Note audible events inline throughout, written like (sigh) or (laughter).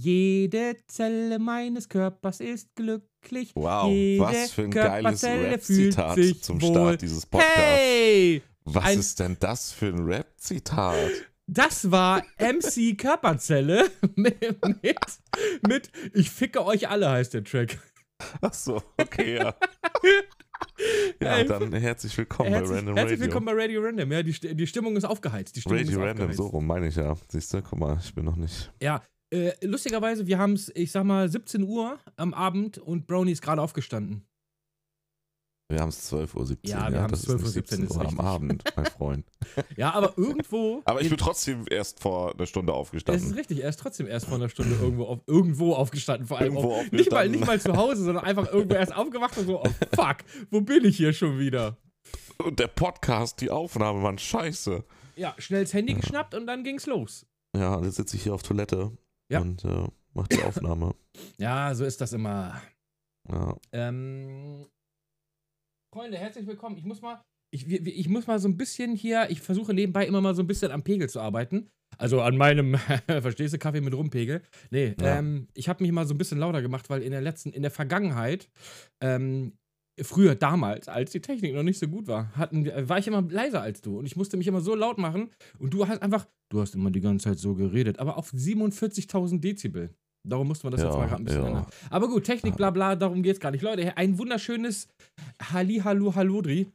Jede Zelle meines Körpers ist glücklich. Wow, Jede was für ein geiles Rap-Zitat zum wohl. Start dieses Podcasts. Hey! Was ein- ist denn das für ein Rap-Zitat? Das war MC Körperzelle (laughs) mit, mit, mit Ich ficke euch alle heißt der Track. Achso, okay, ja. (laughs) ja, dann herzlich willkommen Herzlich, bei Random herzlich Radio. willkommen bei Radio Random. Ja, die, die Stimmung ist aufgeheizt. Die Stimmung Radio ist Random, aufgeheizt. so rum meine ich ja. Siehst du, guck mal, ich bin noch nicht. Ja, äh, lustigerweise, wir haben es, ich sag mal, 17 Uhr am Abend und Brownie ist gerade aufgestanden. Wir haben es 12.17 Uhr. Ja, wir haben's das ist 12:17 nicht 17 ist Uhr am richtig. Abend, mein (laughs) Freund. Ja, aber irgendwo. (laughs) Aber ich in- bin trotzdem erst vor einer Stunde Das ist aufgestanden. richtig, er ist trotzdem erst vor einer Stunde irgendwo, auf, irgendwo aufgestanden. Vor allem Irgendwo auf, nicht, mal, aufgestanden. nicht mal zu Hause, sondern einfach irgendwo erst aufgewacht und so, oh fuck, wo bin ich hier schon wieder? Und der Podcast, die Aufnahme, Mann, scheiße. Ja, schnell das Handy geschnappt und dann ging's los. Ja, jetzt sitze ich hier auf Toilette Ja. und äh, mache die Aufnahme. (laughs) Ja, so ist das immer. ja. Ähm, Freunde, herzlich willkommen. Ich muss mal, ich, ich muss mal so ein bisschen hier, ich versuche nebenbei immer mal so ein bisschen am Pegel zu arbeiten. Also an meinem, (laughs) verstehst du, Kaffee mit Rumpegel. Nee, Ja. ähm, ich habe mich mal so ein bisschen lauter gemacht, weil in der letzten, in der Vergangenheit, ähm, früher, damals, als die Technik noch nicht so gut war, hatten, wir- war ich immer leiser als du und ich musste mich immer so laut machen und du hast einfach, du hast immer die ganze Zeit so geredet, aber auf 47.000 Dezibel. Darum musste man das Ja, jetzt mal gerade ein bisschen ja. ändern. Aber gut, Technik, bla bla, darum geht's gar nicht. Leute, ein wunderschönes Halli, Hallo, Hallodri.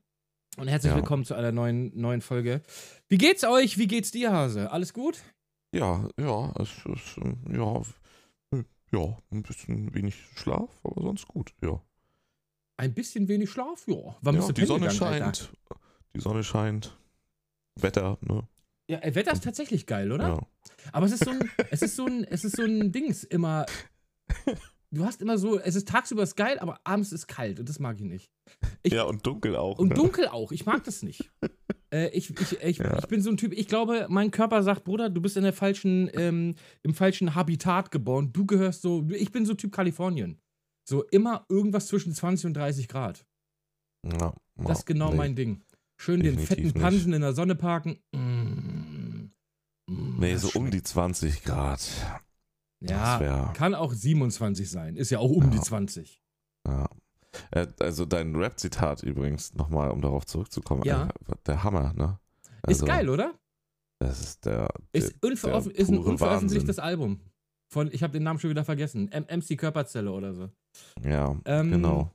Und herzlich Ja. willkommen zu einer neuen, neuen Folge. Wie geht's euch? Wie geht's dir, Hase? Alles gut? Ja, ja, es ist, ähm, ja, äh, ja, ein bisschen wenig Schlaf, aber sonst gut, ja. Ein bisschen wenig Schlaf? Ja. Wann ja die Sonne gegangen, Alter? scheint. Die Sonne scheint. Wetter, ne? Ja, äh, Wetter ist tatsächlich geil, oder? Ja. Aber es ist so ein, es ist so ein, es ist so ein Dings immer. Du hast immer so, es ist tagsüber ist geil, aber abends ist kalt und das mag ich nicht. Ich- ja, und dunkel auch. Und ne? dunkel auch. Ich mag das nicht. (laughs) äh, ich, ich, ich, Ja. ich bin so ein Typ, ich glaube, mein Körper sagt, Bruder, du bist in der falschen, ähm, im falschen Habitat geboren. Du gehörst so, ich bin so Typ Kalifornien. So immer irgendwas zwischen 20 und 30 Grad. Ja, Das ist genau nee. mein Ding. Schön den Definitiv fetten nicht. Pansen in der Sonne parken. Mm. Mm, Nee, so um die 20 Grad. Ja, wäre. kann auch 27 sein. Ist ja auch um Ja. die 20. Ja. Äh, Also dein Rap-Zitat übrigens, nochmal, um darauf zurückzukommen. Ja. äh, Der Hammer, ne? Ist Also, geil, oder? Das ist der. Ist, der, unveröf der ist ein unveröffentlichtes Album. Von, ich habe den Namen schon wieder vergessen. M MC Körperzelle oder so. Ja, Ähm, genau.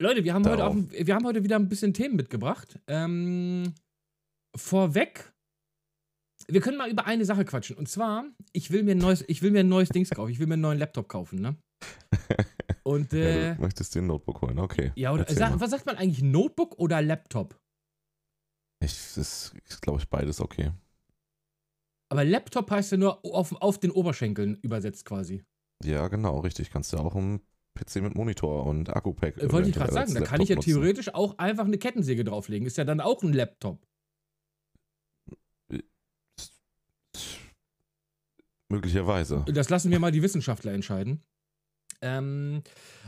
Leute, wir haben, heute auch, wir haben heute wieder ein bisschen Themen mitgebracht. Ähm, vorweg, wir können mal über eine Sache quatschen. Und zwar, ich will mir ein neues, ich will mir ein neues Dings kaufen. Ich will mir einen neuen Laptop kaufen, ne? (laughs) Und ja, äh, du möchtest dir ein Notebook holen, okay. ja, oder sag, was sagt man eigentlich? Notebook oder Laptop? Ich, ist, glaube ich, beides okay. Aber Laptop heißt ja nur auf, auf den Oberschenkeln übersetzt quasi. Ja, genau, richtig. Kannst du auch einen PC mit Monitor und Akku-Pack. Äh, Wollte ich gerade sagen, da kann ich ja nutzen. theoretisch auch einfach eine Kettensäge drauflegen. Ist ja dann auch ein Laptop. Möglicherweise. Das lassen wir mal die Wissenschaftler entscheiden. Ähm,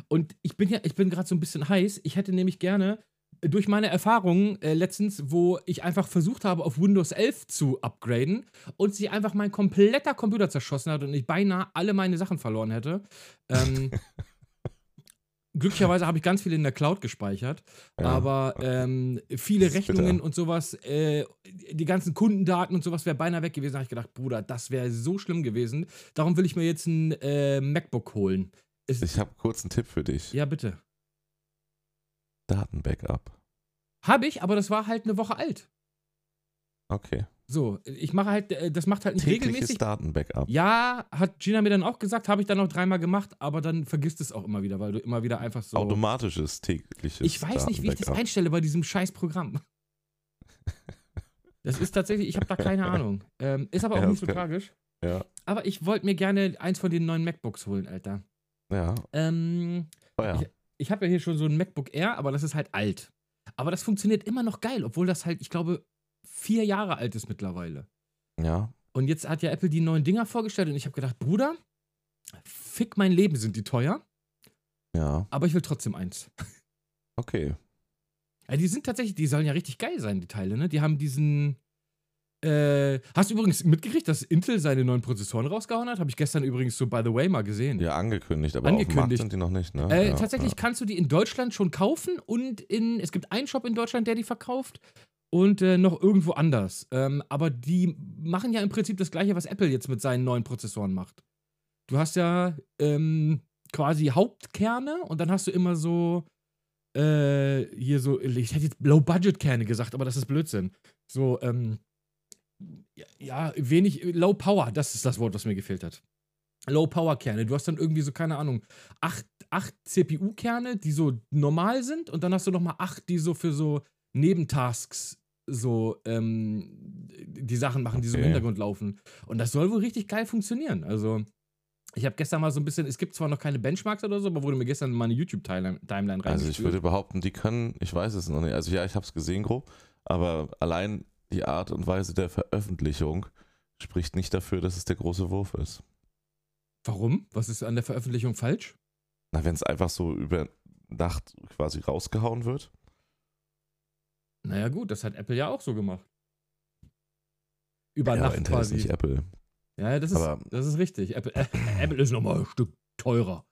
und ich bin ja, ich bin gerade so ein bisschen heiß. Ich hätte nämlich gerne durch meine Erfahrungen äh, letztens, wo ich einfach versucht habe, auf Windows 11 zu upgraden und sich einfach mein kompletter Computer zerschossen hat und ich beinahe alle meine Sachen verloren hätte. Ähm, (laughs) glücklicherweise habe ich ganz viel in der Cloud gespeichert, Ja. aber ähm, viele ist bitter. Rechnungen und sowas, äh, die ganzen Kundendaten und sowas wäre beinahe weg gewesen. Da habe ich gedacht, Bruder, das wäre so schlimm gewesen. Darum will ich mir jetzt ein äh, MacBook holen. Ist, Ich habe kurz einen Tipp für dich. ja, bitte. Datenbackup. Habe ich, aber das war halt eine Woche alt. Okay. So, ich mache halt, äh, das macht halt nicht Tägliches regelmäßig. Datenbackup. Ja, hat Gina mir dann auch gesagt, habe ich dann noch dreimal gemacht, aber dann vergisst es auch immer wieder, weil du immer wieder einfach so. Automatisches tägliches ich weiß nicht, wie ich das einstelle bei diesem scheiß Programm. (laughs) Das ist tatsächlich, ich habe da keine Ahnung. Ähm, ist aber auch Ja, nicht so kann- tragisch. Ja, Aber ich wollte mir gerne eins von den neuen MacBooks holen, Alter. ja. Ähm, Oh ja. ich habe ja hier schon so ein MacBook Air, aber das ist halt alt. Aber das funktioniert immer noch geil, obwohl das halt, ich glaube, vier Jahre alt ist mittlerweile. Ja. Und jetzt hat ja Apple die neuen Dinger vorgestellt und ich habe gedacht, Bruder, fick mein Leben, sind die teuer, Ja. aber ich will trotzdem eins. Okay. Ja, die sind tatsächlich, die sollen ja richtig geil sein, die Teile, ne? Die haben diesen, Äh, hast du übrigens mitgekriegt, dass Intel seine neuen Prozessoren rausgehauen hat? Habe ich gestern übrigens so by the way mal gesehen. Ja, angekündigt, aber angekündigt. auf dem Markt sind die noch nicht, ne? Äh, ja, tatsächlich ja. kannst du die in Deutschland schon kaufen und in, es gibt einen Shop in Deutschland, der die verkauft und äh, noch irgendwo anders. Ähm, aber die machen ja im Prinzip das gleiche, was Apple jetzt mit seinen neuen Prozessoren macht. Du hast ja ähm, quasi Hauptkerne und dann hast du immer so äh, hier so, ich hätte jetzt Low-Budget-Kerne gesagt, aber das ist Blödsinn. So, ähm, ja, wenig, Low Power, das ist das Wort, was mir gefehlt hat. Low Power Kerne. Du hast dann irgendwie so, keine Ahnung, acht, acht CPU-Kerne, die so normal sind und dann hast du nochmal acht, die so für so Nebentasks so ähm, die Sachen machen, die so im Hintergrund laufen. Und das soll wohl richtig geil funktionieren. Also, ich habe gestern mal so ein bisschen, es gibt zwar noch keine Benchmarks oder so, aber wurde mir gestern meine YouTube-Timeline rein. Also ich würde behaupten, die können, ich weiß es noch nicht, also ja, ich habe es gesehen grob, aber allein die Art und Weise der Veröffentlichung spricht nicht dafür, dass es der große Wurf ist. Warum? Was ist an der Veröffentlichung falsch? Na, wenn es einfach so über Nacht quasi rausgehauen wird. Naja, gut, das hat Apple ja auch so gemacht. Über ja, Nacht Intel quasi. Ist nicht Apple. Ja, das ist, Aber- das ist richtig. Apple, äh, Apple ist nochmal ein Stück teurer.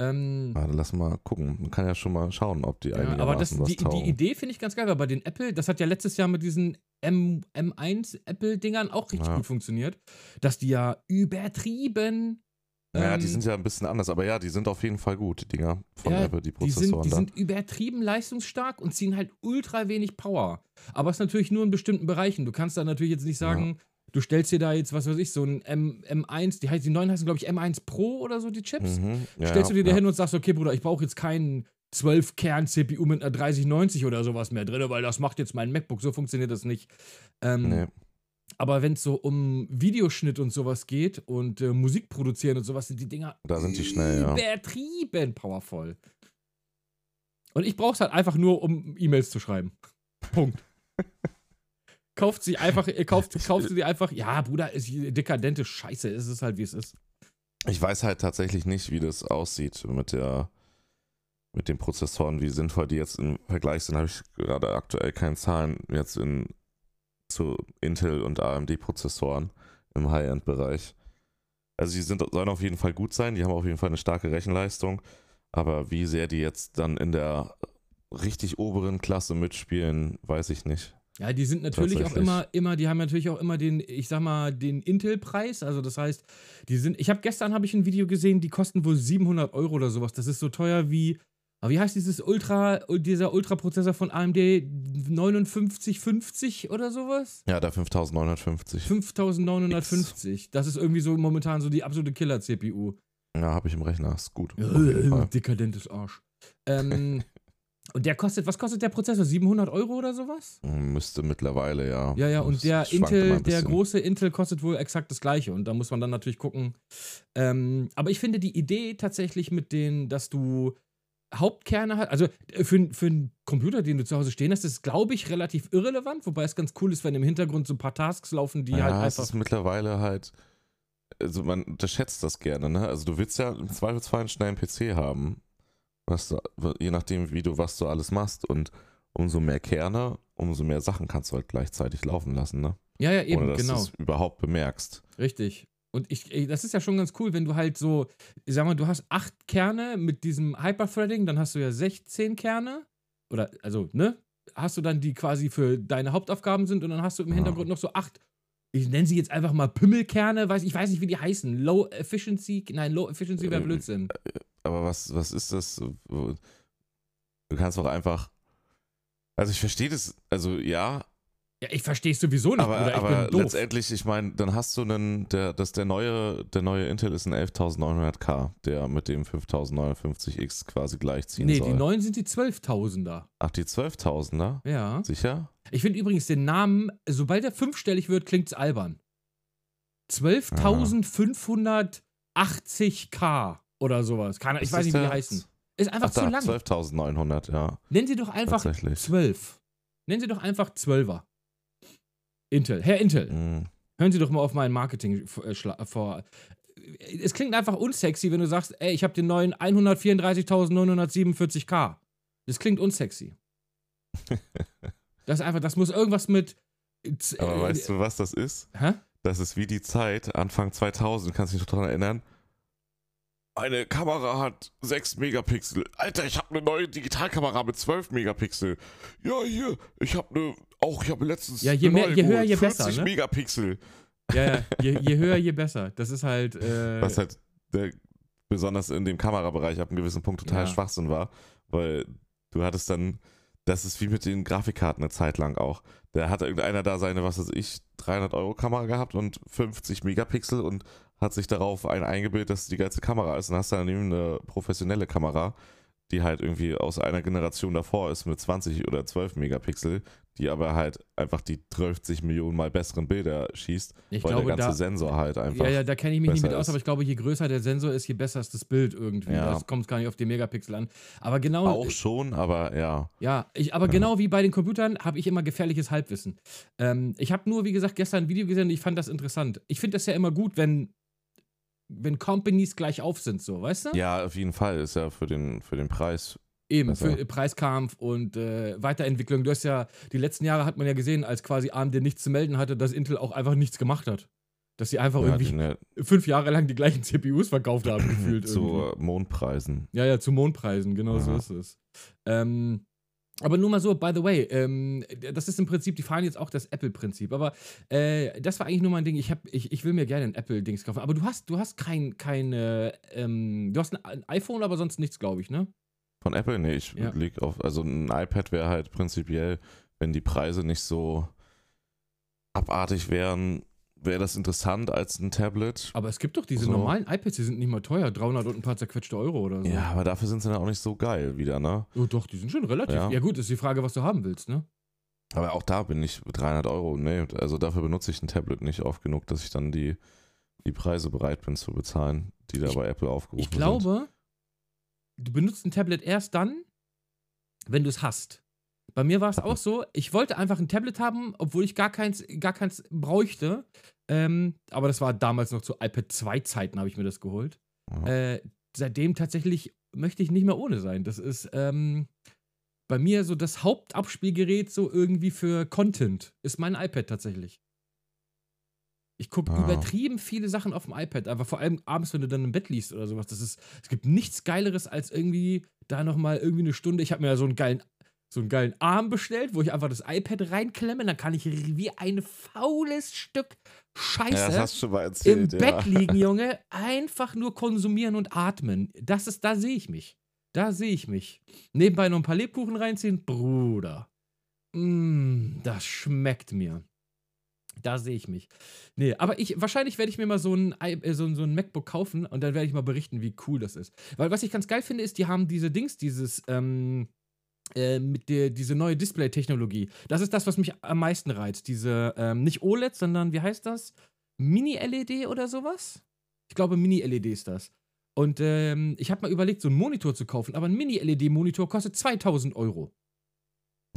Ähm, Warte, lass mal gucken. Man kann ja schon mal schauen, ob die ja, einigermaßen aber das, was die, die taugen. Idee finde ich ganz geil, weil bei den Apple, das hat ja letztes Jahr mit diesen M, M1 Apple-Dingern auch richtig Ja. gut funktioniert, dass die ja übertrieben. Naja, die ähm, sind ja ein bisschen anders, aber ja, die sind auf jeden Fall gut, die Dinger von Ja, Apple, die Die sind, Prozessoren die sind übertrieben leistungsstark und ziehen halt ultra wenig Power. Aber es ist natürlich nur in bestimmten Bereichen. Du kannst da natürlich jetzt nicht sagen, du stellst dir da jetzt, was weiß ich, so ein M, M1, die, heißt, die neuen heißen, glaube ich, M1 Pro oder so, die Chips. Mhm, ja, stellst du dir da ja. hin und sagst, okay, Bruder, ich brauche jetzt keinen 12-Kern-CPU mit einer 3090 oder sowas mehr drin, weil das macht jetzt mein MacBook. So funktioniert das nicht. Ähm, Nee. Aber wenn es so um Videoschnitt und sowas geht und äh, Musik produzieren und sowas, sind die Dinger Da sind die schnell, ja. übertrieben powervoll. Und ich brauche es halt einfach nur, um E-Mails zu schreiben. (laughs) Punkt. kauft sie einfach, äh, kauft, kauft sie einfach. Ja, Bruder, ist dekadente Scheiße. Es ist halt, wie es ist. Ich weiß halt tatsächlich nicht, wie das aussieht mit der mit den Prozessoren, wie sinnvoll die jetzt im Vergleich sind, habe ich gerade aktuell keine Zahlen jetzt in zu Intel und AMD Prozessoren im High-End-Bereich. Also die sind, sollen auf jeden Fall gut sein, die haben auf jeden Fall eine starke Rechenleistung, aber wie sehr die jetzt dann in der richtig oberen Klasse mitspielen, weiß ich nicht. Ja, die sind natürlich auch immer, immer, die haben natürlich auch immer den, ich sag mal, den Intel-Preis. Also das heißt, die sind, ich habe gestern habe ich ein Video gesehen, die kosten wohl 700 Euro oder sowas. Das ist so teuer wie, aber wie heißt dieses Ultra, dieser Ultraprozessor von AMD 5950 oder sowas? Ja, der 5950. 5950. Das ist irgendwie so momentan so die absolute Killer-CPU. Ja, habe ich im Rechner, ist gut. Fall. Dekadentes Arsch. Ähm, (laughs) und der kostet, was kostet der Prozessor? 700 Euro oder sowas? Müsste mittlerweile, ja. Ja, ja, und Das der Intel, der große Intel kostet wohl exakt das gleiche. Und da muss man dann natürlich gucken. Ähm, aber ich finde die Idee tatsächlich mit den, dass du Hauptkerne hast, also äh, für, für einen Computer, den du zu Hause stehen hast, ist, glaube ich, relativ irrelevant, wobei es ganz cool ist, wenn im Hintergrund so ein paar Tasks laufen, die ja, halt es einfach. ist mittlerweile halt, also man unterschätzt das gerne, ne? Also du willst ja im Zweifelsfall einen schnellen PC haben, was du, je nachdem, wie du was du alles machst und umso mehr Kerne, umso mehr Sachen kannst du halt gleichzeitig laufen lassen, ne? Ja, ja, eben, Ohne dass genau. du es überhaupt bemerkst. Richtig. Und ich, ey, das ist ja schon ganz cool, wenn du halt so, ich sag mal, du hast acht Kerne mit diesem Hyperthreading, dann hast du ja 16 Kerne. Oder, also, ne? Hast du dann, die quasi für deine Hauptaufgaben sind und dann hast du im Ja. Hintergrund noch so acht, ich nenne sie jetzt einfach mal Pümmelkerne, weiß, ich weiß nicht, wie die heißen. Low Efficiency, nein, Low Efficiency wäre Äh, Blödsinn. Aber was, was ist das? Du kannst doch einfach. Also ich verstehe das, also ja, Ja, ich verstehe es sowieso nicht, aber, Bruder, ich aber bin doof. letztendlich, ich meine, dann hast du einen, der, das der neue, der neue Intel ist ein 11900K, der mit dem 5059X quasi gleichziehen Nee, soll. die neuen sind die 12.000er. Ach, die 12.000er? Ja. Sicher? Ich finde übrigens den Namen, sobald er fünfstellig wird, klingt es albern. 12.580k oder sowas. Keine, ich Ist weiß nicht, wie die heißen. Ist einfach Ach zu da, lang. 12.900, ja. Nennen Sie doch einfach Tatsächlich. 12. Nennen Sie doch einfach 12er. Intel. Herr Intel, Mhm. hören Sie doch mal auf mein Marketing vor. äh, vor. Es klingt einfach unsexy, wenn du sagst, ey, ich habe den neuen 134.947k. Das klingt unsexy. (laughs) Das ist einfach, das muss irgendwas mit Z- Aber äh, weißt du, was das ist? Hä? Das ist wie die Zeit, Anfang 2000, kannst du dich noch daran erinnern? Eine Kamera hat 6 Megapixel. Alter, ich habe eine neue Digitalkamera mit 12 Megapixel. Ja, hier, ich habe eine, auch ich habe letztens Ja, je mehr- je höher, je besser, 50 ne? Megapixel. Ja, ja, (laughs) je, je höher, je besser. Das ist halt. Äh, Was halt der, besonders in dem Kamerabereich ab einem gewissen Punkt total Ja. Schwachsinn war, weil du hattest dann, das ist wie mit den Grafikkarten eine Zeit lang auch. Da hat irgendeiner da seine, was weiß ich, 300 Euro Kamera gehabt und 50 Megapixel und hat sich darauf ein eingebildet, dass die geilste Kamera ist und hast dann daneben eine professionelle Kamera, die halt irgendwie aus einer Generation davor ist mit 20 oder 12 Megapixel, die aber halt einfach die 30 Millionen mal besseren Bilder schießt, ich weil glaube, der ganze da. Sensor halt einfach. Ja, ja, da kenne ich mich nicht mit aus, ist. aber ich glaube, je größer der Sensor ist, je besser ist das Bild irgendwie. Ja. Das kommt gar nicht auf die Megapixel an. Aber genau. Auch schon, aber ja. Ja, ich, aber Ja. genau wie bei den Computern habe ich immer gefährliches Halbwissen. Ähm, ich habe nur, wie gesagt, gestern ein Video gesehen und ich fand das interessant. Ich finde das ja immer gut, wenn, wenn Companies gleich auf sind, so, weißt du? Ja, auf jeden Fall. Ist ja für den, für den Preis. Eben, für Preiskampf und äh, Weiterentwicklung. Du hast ja, die letzten Jahre hat man ja gesehen, als quasi AMD nichts zu melden hatte, dass Intel auch einfach nichts gemacht hat. Dass sie einfach Ja, irgendwie ja, fünf Jahre lang die gleichen CPUs verkauft haben, (laughs) gefühlt. zu irgendwie. äh, Mondpreisen. Ja, ja, zu Mondpreisen, genau so Ja. ist es. Ähm, aber nur mal so, by the way, ähm, das ist im Prinzip, die fahren jetzt auch das Apple-Prinzip. Aber äh, das war eigentlich nur mein Ding. Ich, hab, ich, ich will mir gerne ein Apple-Dings kaufen. Aber du hast, du hast kein, keine, ähm, du hast ein iPhone, aber sonst nichts, glaube ich, ne? Von Apple? Nee, ich Ja. leg auf. Also ein iPad wäre halt prinzipiell, wenn die Preise nicht so abartig wären, wäre das interessant als ein Tablet. Aber es gibt doch diese So. normalen iPads, die sind nicht mal teuer. 300 und ein paar zerquetschte Euro oder so. Ja, aber dafür sind sie dann auch nicht so geil wieder, ne? Oh, doch, die sind schon relativ. Ja. Ja. gut, ist die Frage, was du haben willst, ne? Aber auch da bin ich 300 Euro. Nee, also dafür benutze ich ein Tablet nicht oft genug, dass ich dann die, die Preise bereit bin zu bezahlen, die da Ich- bei Apple aufgerufen Ich glaube, du benutzt ein Tablet erst dann, wenn du es hast. Bei mir war es auch so, ich wollte einfach ein Tablet haben, obwohl ich gar keins, gar keins bräuchte. Ähm, aber das war damals noch zu iPad 2 Zeiten, habe ich mir das geholt. Äh, seitdem tatsächlich möchte ich nicht mehr ohne sein. Das ist ähm, bei mir so das Hauptabspielgerät so irgendwie für Content, ist mein iPad tatsächlich. Ich gucke Ah. übertrieben viele Sachen auf dem iPad, aber vor allem abends, wenn du dann im Bett liest oder sowas. Das ist, es gibt nichts Geileres als irgendwie da nochmal irgendwie eine Stunde. Ich habe mir ja so einen geilen, so einen geilen Arm bestellt, wo ich einfach das iPad reinklemme, dann kann ich wie ein faules Stück Scheiße ja, im erzählt. ja. Bett liegen, (laughs) Junge, einfach nur konsumieren und atmen. Das ist, da sehe ich mich. Da sehe ich mich. Nebenbei noch ein paar Lebkuchen reinziehen, Bruder. Mm, das schmeckt mir. Da sehe ich mich. Nee, aber ich, wahrscheinlich werde ich mir mal so ein, äh, so, so ein MacBook kaufen und dann werde ich mal berichten, wie cool das ist. Weil was ich ganz geil finde, ist, die haben diese Dings, dieses, ähm, äh, mit der, diese neue Display-Technologie. Das ist das, was mich am meisten reizt. Diese, ähm, nicht OLED, sondern, wie heißt das? Mini-LED oder sowas? Ich glaube, Mini-LED ist das. Und ähm, ich habe mal überlegt, so einen Monitor zu kaufen, aber ein Mini-LED-Monitor kostet 2000 Euro.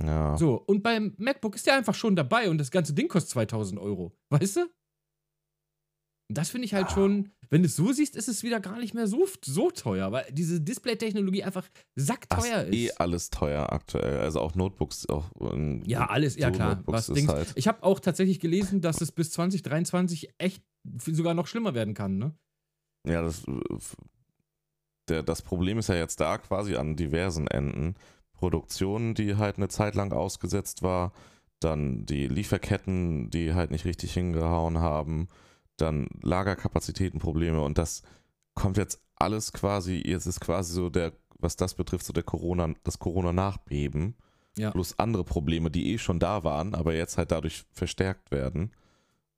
Ja. So, und beim MacBook ist der einfach schon dabei und das ganze Ding kostet 2000 Euro. Weißt du? Und das finde ich halt Ah. schon, wenn du es so siehst, ist es wieder gar nicht mehr so, so teuer, weil diese Display-Technologie einfach sackteuer ist eh ist. alles teuer aktuell. Also auch Notebooks. Auch, ähm, Ja, alles, ja so klar. Notebooks Was Dings. halt- Ich habe auch tatsächlich gelesen, dass es bis 2023 echt sogar noch schlimmer werden kann, ne? Ja, das, äh, der, das Problem ist ja jetzt da quasi an diversen Enden. Produktion, die halt eine Zeit lang ausgesetzt war, dann die Lieferketten, die halt nicht richtig hingehauen haben, dann Lagerkapazitätenprobleme und das kommt jetzt alles quasi, jetzt ist quasi so der, was das betrifft, so der Corona, das Corona-Nachbeben. Ja. Plus andere Probleme, die eh schon da waren, aber jetzt halt dadurch verstärkt werden.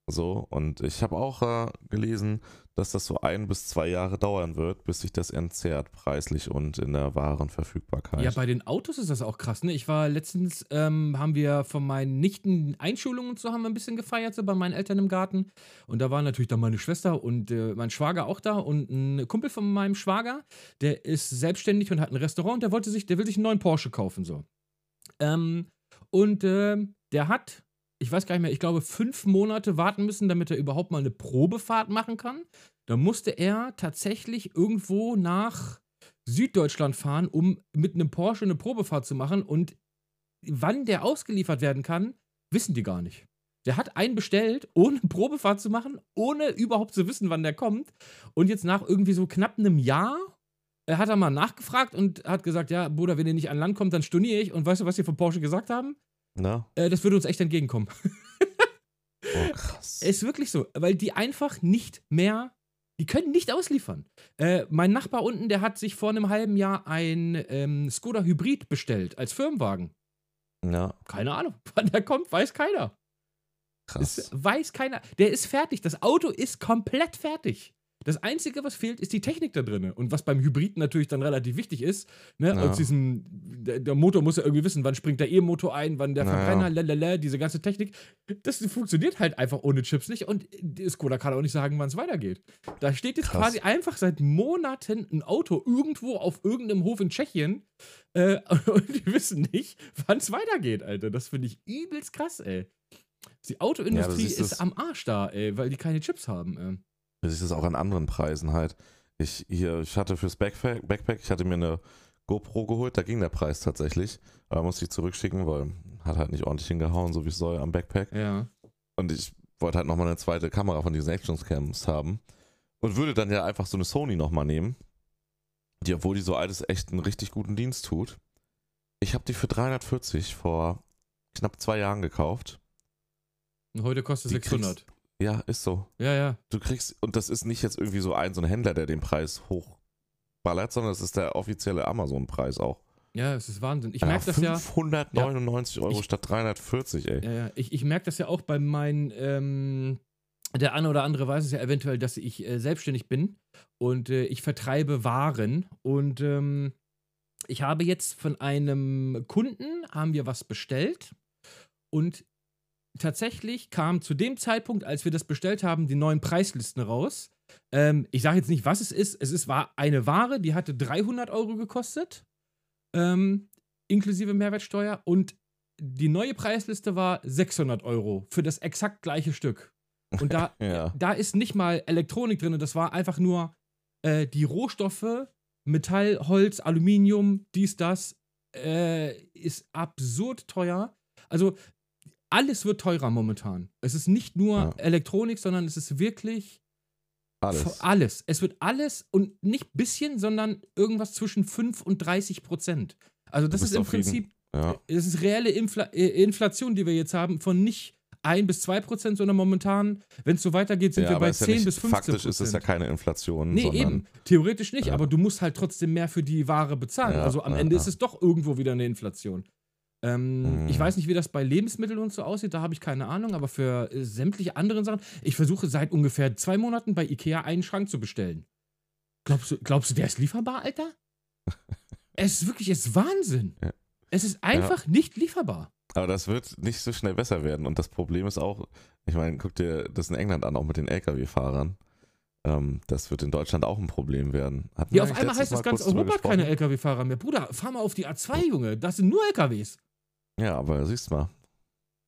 So, und ich habe auch äh, gelesen, dass das so ein bis zwei Jahre dauern wird, bis sich das entzerrt, preislich und in der wahren Verfügbarkeit. Ja, bei den Autos ist das auch krass, ne? Ich war letztens, ähm, haben wir von meinen Nichten Einschulungen und so haben wir ein bisschen gefeiert, so bei meinen Eltern im Garten. Und da war natürlich dann meine Schwester und äh, mein Schwager auch da und ein Kumpel von meinem Schwager, der ist selbstständig und hat ein Restaurant, der wollte sich, der will sich einen neuen Porsche kaufen, so. Ähm, und ähm, der hat, ich weiß gar nicht mehr, ich glaube, fünf Monate warten müssen, damit er überhaupt mal eine Probefahrt machen kann. Da musste er tatsächlich irgendwo nach Süddeutschland fahren, um mit einem Porsche eine Probefahrt zu machen. Und wann der ausgeliefert werden kann, wissen die gar nicht. Der hat einen bestellt, ohne (laughs) Probefahrt zu machen, ohne überhaupt zu wissen, wann der kommt. Und jetzt nach irgendwie so knapp einem Jahr er hat er mal nachgefragt und hat gesagt, ja, Bruder, wenn ihr nicht an Land kommt, dann storniere ich. Und weißt du, was sie von Porsche gesagt haben? Na? Äh, das würde uns echt entgegenkommen. Oh, (laughs) krass. Ist wirklich so, weil die einfach nicht mehr, die können nicht ausliefern. Äh, mein Nachbar unten, der hat sich vor einem halben Jahr ein ähm, Skoda Hybrid bestellt als Firmenwagen. Ja, Keine Ahnung, (laughs) wann der kommt, weiß keiner. krass. Es weiß keiner. Der ist fertig. Das Auto ist komplett fertig. Das Einzige, was fehlt, ist die Technik da drin. Und was beim Hybrid natürlich dann relativ wichtig ist, ne, Ja. aus diesem, der, der Motor muss ja irgendwie wissen, wann springt der E-Motor ein, wann der. Verbrenner, lalala, diese ganze Technik. Das funktioniert halt einfach ohne Chips nicht. Und die Skoda kann auch nicht sagen, wann es weitergeht. Da steht jetzt Krass. quasi einfach seit Monaten ein Auto irgendwo auf irgendeinem Hof in Tschechien. Äh, (laughs) und die wissen nicht, wann es weitergeht, Alter. Das finde ich übelst krass, ey. Die Autoindustrie siehst ist am Arsch da, ey, weil die keine Chips haben. Äh. Du siehst es auch an anderen Preisen halt. Ich, hier, ich hatte fürs Backpack, Backpack, ich hatte mir eine GoPro geholt, da ging der Preis tatsächlich. Aber musste ich zurückschicken, weil hat halt nicht ordentlich hingehauen, so wie es soll am Backpack. Ja. Und ich wollte halt nochmal eine zweite Kamera von diesen Actioncams haben. Und würde dann ja einfach so eine Sony nochmal nehmen. Die, obwohl die so altes echt einen richtig guten Dienst tut. Ich habe die für 340 vor knapp zwei Jahren gekauft. Und heute kostet Die 600. Ja, ist so. Ja, ja. Du kriegst, und das ist nicht jetzt irgendwie so ein, so ein Händler, der den Preis hochballert, sondern das ist der offizielle Amazon-Preis auch. Ja, es ist Wahnsinn. Ich merke das ja. 599 Euro Ich- statt 340, ey. Ja, ja. Ich, ich merke das ja auch bei meinen. Ähm, der eine oder andere weiß es ja eventuell, dass ich äh, selbstständig bin und äh, ich vertreibe Waren. Und ähm, ich habe jetzt von einem Kunden haben wir was bestellt und tatsächlich kam zu dem Zeitpunkt, als wir das bestellt haben, die neuen Preislisten raus. Ähm, ich sage jetzt nicht, was es ist. Es ist, war eine Ware, die hatte 300 Euro gekostet, ähm, inklusive Mehrwertsteuer. Und die neue Preisliste war 600 Euro für das exakt gleiche Stück. Und da, (laughs) Ja. da ist nicht mal Elektronik drin, das war einfach nur äh, die Rohstoffe, Metall, Holz, Aluminium, dies, das, äh, ist absurd teuer. Also alles wird teurer momentan. Es ist nicht nur Ja. Elektronik, sondern es ist wirklich Alles. alles. Es wird alles und nicht bisschen, sondern irgendwas zwischen 5 und 30 Prozent. Also das ist im Prinzip, Ja. das ist reelle Infla äh, Inflation, die wir jetzt haben, von nicht 1 bis 2 Prozent, sondern momentan, wenn es so weitergeht, sind ja, wir bei ist ja 10 nicht, bis 15 faktisch ist es ja Prozent. keine Inflation, Nee, sondern eben. Theoretisch nicht, Ja. aber du musst halt trotzdem mehr für die Ware bezahlen. Ja, also am ja, Ende ja. ist es doch irgendwo wieder eine Inflation. Ähm, Mhm. Ich weiß nicht, wie das bei Lebensmitteln und so aussieht, da habe ich keine Ahnung, aber für äh, sämtliche anderen Sachen, ich versuche seit ungefähr zwei Monaten bei Ikea einen Schrank zu bestellen. Glaubst du, glaubst du der ist lieferbar, Alter? (laughs) es ist wirklich, es ist Wahnsinn. Ja. Es ist einfach nicht lieferbar. Aber das wird nicht so schnell besser werden. Und das Problem ist auch, ich meine, guck dir das in England an, auch mit den Lkw-Fahrern. Ähm, das wird in Deutschland auch ein Problem werden. Hatten Ja, auf einmal heißt das ganz Europa keine? Lkw-Fahrer mehr. Bruder, fahr mal auf die A2, Junge. Das sind nur LKWs. Ja, aber siehst mal.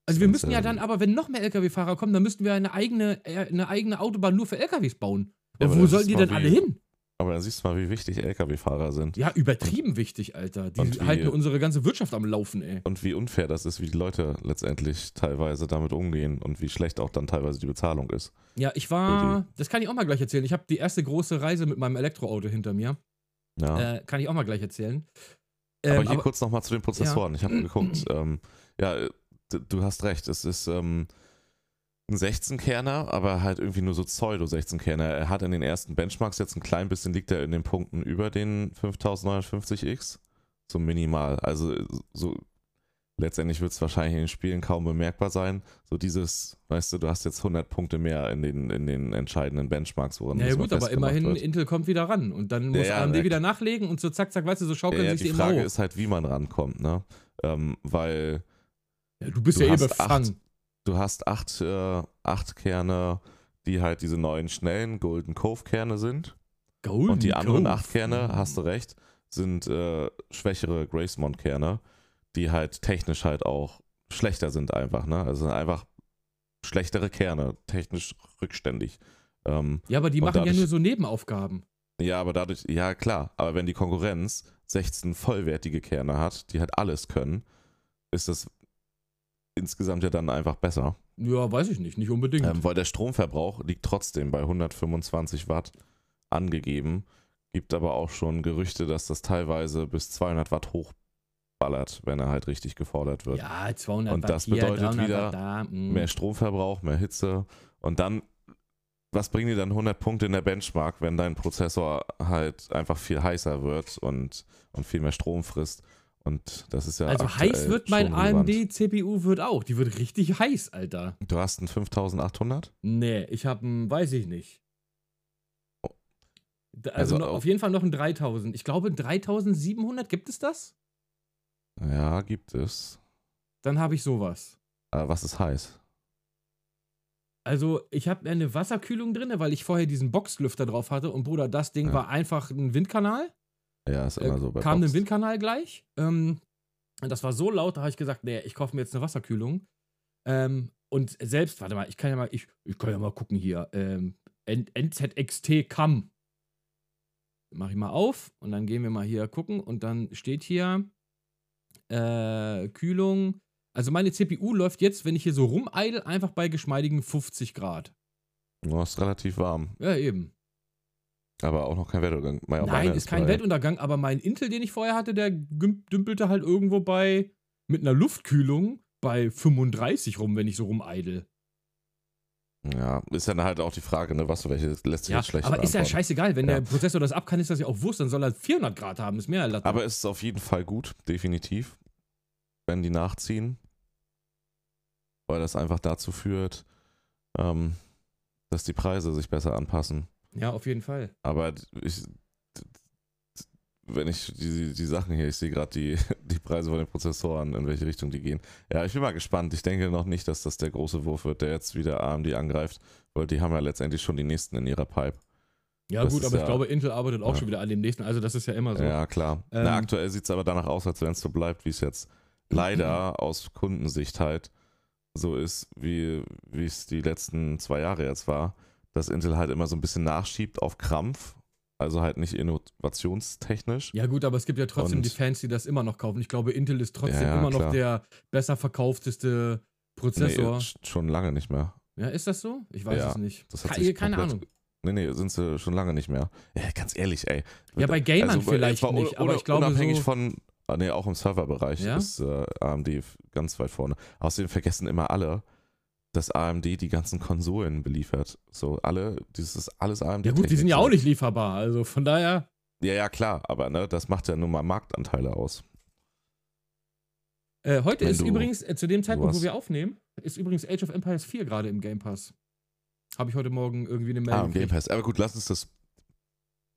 Also wir müssen ja ähm, dann, aber wenn noch mehr Lkw-Fahrer kommen, dann müssten wir eine eigene, äh, eine eigene Autobahn nur für LKWs bauen. Ja, Und aber wo sollen die denn alle hin? Aber dann siehst du mal, wie wichtig Lkw-Fahrer sind. Ja, übertrieben wichtig, Alter. Die wie- halten unsere ganze Wirtschaft am Laufen, ey. Und wie unfair das ist, wie die Leute letztendlich teilweise damit umgehen und wie schlecht auch dann teilweise die Bezahlung ist. Ja, ich war, das kann ich auch mal gleich erzählen. Ich habe die erste große Reise mit meinem Elektroauto hinter mir. Ja. Äh, kann ich auch mal gleich erzählen. Aber Ähm, hier aber- kurz nochmal zu den Prozessoren. Ich habe geguckt. (clears throat) Ähm, ja, du hast recht. Es ist ähm, ein 16-Kerner, aber halt irgendwie nur so Pseudo-16-Kerner. Er hat in den ersten Benchmarks jetzt ein klein bisschen, liegt er in den Punkten über den 5950X. So minimal. Also so letztendlich wird es wahrscheinlich in den Spielen kaum bemerkbar sein. So dieses, weißt du, du hast jetzt 100 Punkte mehr in den, in den entscheidenden Benchmarks, woran ja, mal gut, aber immerhin, wird. Intel kommt wieder ran. Und dann muss ja, AMD na- wieder nachlegen und so zack, zack, weißt du, so schaukeln Ja, sich die die Frage ist halt, wie man rankommt, ne? Ähm, weil ja, du bist du ja eh befangen. du hast acht, äh, acht Kerne, die halt diese neuen schnellen Golden Cove Kerne sind. Golden und die anderen Cove. acht Kerne, hast du recht, sind äh, schwächere Gracemont Kerne, die halt technisch halt auch schlechter sind einfach, ne? Also einfach schlechtere Kerne, technisch rückständig. Ähm, Ja, aber die machen ja dadurch- nur so Nebenaufgaben. ja, aber dadurch, ja klar, aber wenn die Konkurrenz 16 vollwertige Kerne hat, die halt alles können, ist das insgesamt ja dann einfach besser. Ja, weiß ich nicht, nicht unbedingt. Ähm, weil der Stromverbrauch liegt trotzdem bei 125 Watt angegeben. Gibt aber auch schon Gerüchte, dass das teilweise bis 200 Watt hochballert, wenn er halt richtig gefordert wird. ja, 200 Und das hier, bedeutet 300 wieder da, mm. Mehr Stromverbrauch, mehr Hitze. Und dann, was bringen dir dann 100 Punkte in der Benchmark, wenn dein Prozessor halt einfach viel heißer wird und, und viel mehr Strom frisst? Und das ist ja. Also heiß wird mein. AMD-CPU wird auch. Die wird richtig heiß, Alter. Du hast einen 5800? Nee, ich habe einen, weiß ich nicht. Da- Also, Also auf jeden Fall noch ein 3000. Ich glaube 3700, gibt es das? Ja, gibt es. Dann habe ich sowas. Aber was ist heiß? Also, ich habe eine Wasserkühlung drin, weil ich vorher diesen Boxlüfter drauf hatte. Und Bruder, das Ding Ja. war einfach ein Windkanal. Ja, ist Äh, immer so bei kam Box. ein Windkanal gleich. Ähm, und das war so laut, da habe ich gesagt, nee, ich kaufe mir jetzt eine Wasserkühlung. Ähm, und selbst, warte mal, ich kann ja mal, ich, ich kann ja mal gucken hier. Ähm, NZXT CAM. Mach ich mal auf und dann gehen wir mal hier gucken und dann steht hier äh, Kühlung. Also meine CPU läuft jetzt, wenn ich hier so rumeidel, einfach bei geschmeidigen 50 Grad. Du ist relativ warm. Ja, eben. Aber auch noch kein Wettergang. Mein- Nein, ist kein Weltuntergang, aber mein Intel, den ich vorher hatte, der dümpelte halt irgendwo bei, mit einer Luftkühlung bei 35 rum, wenn ich so rumeidel. Ja, ist dann halt auch die Frage, ne, was welche lässt sich Ja, jetzt schlecht aber ist ja scheißegal, wenn Ja. der Prozessor das ab kann, ist das ja auch Wurst, dann soll er 400 Grad haben, ist mehr als Aber es ist auf jeden Fall gut, definitiv, wenn die nachziehen. Weil das einfach dazu führt, ähm, dass die Preise sich besser anpassen. Ja, auf jeden Fall. Aber ich, wenn ich die, die Sachen hier, ich sehe gerade die, (laughs) die Preise von den Prozessoren, in welche Richtung die gehen. Ja, ich bin mal gespannt. Ich denke noch nicht, dass das der große Wurf wird, der jetzt wieder AMD angreift, weil die haben ja letztendlich schon die nächsten in ihrer Pipe. Ja, Das gut, aber ich ja- glaube, Intel arbeitet auch ja. schon wieder an dem nächsten, also das ist ja immer so. Ja, klar. Ähm, Na, aktuell sieht es aber danach aus, als wenn es so bleibt, wie es jetzt leider (clears throat) aus Kundensicht halt so ist, wie wie es die letzten zwei Jahre jetzt war, dass Intel halt immer so ein bisschen nachschiebt auf Krampf, also halt nicht innovationstechnisch. Ja, gut, aber es gibt ja trotzdem Und- die Fans, die das immer noch kaufen. Ich glaube, Intel ist trotzdem Ja, ja, immer noch klar. der besser verkaufteste Prozessor. Nee, sch- schon lange nicht mehr. ja, ist das so? Ich weiß Ja, es nicht. das hat keine komplett- Ahnung. Nee, nee, sind sie schon lange nicht mehr. Ja, ganz ehrlich, ey. Ja, bei Gamern Also, vielleicht äh, nicht, aber ich glaube unabhängig so, von, ah, nee, auch im Serverbereich ist äh, AMD ganz weit vorne. Außerdem vergessen immer alle, dass AMD die ganzen Konsolen beliefert. So alle, dieses ist alles AMD. ja gut, die sind ja auch nicht lieferbar, also von daher. Ja, ja, klar, aber ne, das macht ja nur mal Marktanteile aus. Äh, heute Wenn ist du übrigens, äh, zu dem Zeitpunkt, wo wir aufnehmen, ist übrigens Age of Empires 4 gerade im Game Pass. Habe ich heute Morgen irgendwie eine Meldung Ah, im Game. Pass. Aber gut, lass uns das,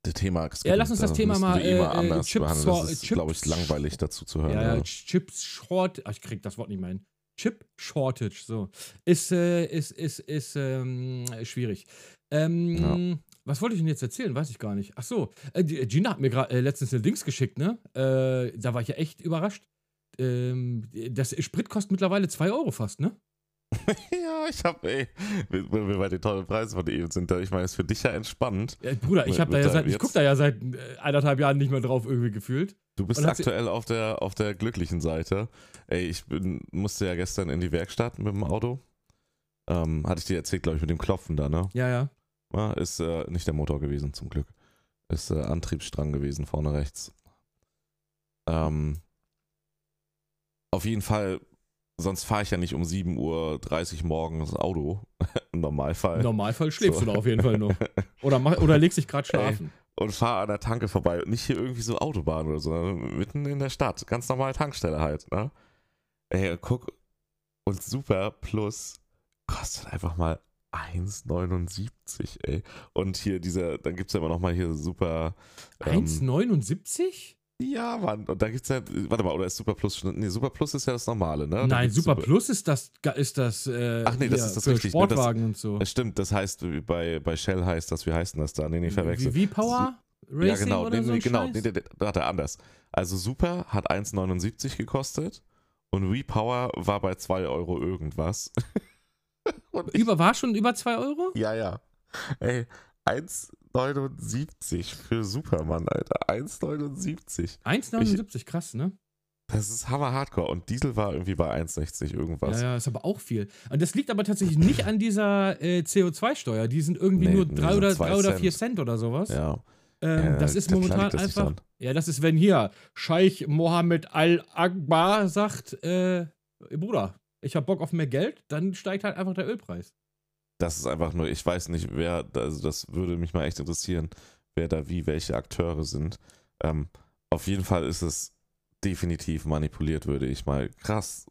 das Thema Ja, lass uns das Thema müssen mal, eh äh, anders Chips behandeln. Das ist, glaube ich, langweilig dazu zu hören. Ja, ja? Chips Short, ach, ich krieg das Wort nicht mehr hin. Chip Shortage, so. Ist, äh, ist, ist, ist ähm, schwierig. Ähm, Was wollte ich denn jetzt erzählen? Weiß ich gar nicht. Ach so, äh, die- Gina hat mir gerade äh, letztens eine Dings geschickt, ne? Äh, da war ich ja echt überrascht. Ähm, das Sprit kostet mittlerweile 2 Euro fast, ne? (laughs) Ja, ich habe, ey, wenn wir bei den tollen Preisen von eben sind, ich meine, ist für dich ja entspannend. Ja, Bruder, ich Mit- habe da mit ja seit, ich jetzt- guck da ja seit äh, eineinhalb Jahren nicht mehr drauf irgendwie gefühlt. Du bist aktuell auf der, auf der glücklichen Seite. Ey, ich bin, musste ja gestern in die Werkstatt mit dem Auto. Ähm, hatte ich dir erzählt, glaube ich, mit dem Klopfen da, ne? Ja, ja. Ja, ist äh, nicht der Motor gewesen, zum Glück. Ist äh, Antriebsstrang gewesen, vorne rechts. Ähm, auf jeden Fall, sonst fahre ich ja nicht um 7.30 Uhr morgens Auto. (laughs) Im Normalfall. Im Normalfall schläfst So. du da auf jeden Fall noch. (laughs) Oder, mach, oder legst dich gerade schlafen. Und fahre an der Tanke vorbei. Und nicht hier irgendwie so Autobahn oder so, sondern mitten in der Stadt. Ganz normale Tankstelle halt, ne? Ey, guck. Und Super Plus kostet einfach mal 1,79, ey. Und hier dieser, dann gibt's ja immer noch mal hier Super. ähm, 1,79? Ja, Mann. Und da gibt's ja, warte mal, oder ist Super Plus schon, nee, Super Plus ist ja das Normale, ne? Nein, Super Plus ist das, ist das, äh, Ach nee, das ist das richtig, ne? Das- Sportwagen und so. Äh, Stimmt, das heißt, bei, bei Shell heißt das, wie heißt denn das da? Nee, nee, verwechselt. Wie, wie Power? Racing ja, genau, oder nee, so nee, genau, Scheiß? nee, er anders. Also Super hat 1,79 gekostet und WePower war bei 2 Euro irgendwas. (laughs) Über, war schon über 2 Euro? ja, ja. Ey, 1,79 für Superman, Alter. 1,79. 1,79, krass, ne? Das ist hammer hardcore. Und Diesel war irgendwie bei 1,60 irgendwas. Ja, ja, ist aber auch viel. Und das liegt aber tatsächlich (clears throat) nicht an dieser äh, CO2-Steuer. Die sind irgendwie Nee, nur nee, 3 so oder, drei oder Cent. 4 Cent oder sowas. Ja. Ähm, Ja, das ist momentan das einfach. Ja, das ist, wenn hier Scheich Mohammed Al-Akbar sagt, äh, Bruder, ich hab Bock auf mehr Geld, dann steigt halt einfach der Ölpreis. Das ist einfach nur, ich weiß nicht, wer, also das würde mich mal echt interessieren, wer da wie welche Akteure sind. Ähm, auf jeden Fall ist es definitiv manipuliert, würde ich mal krass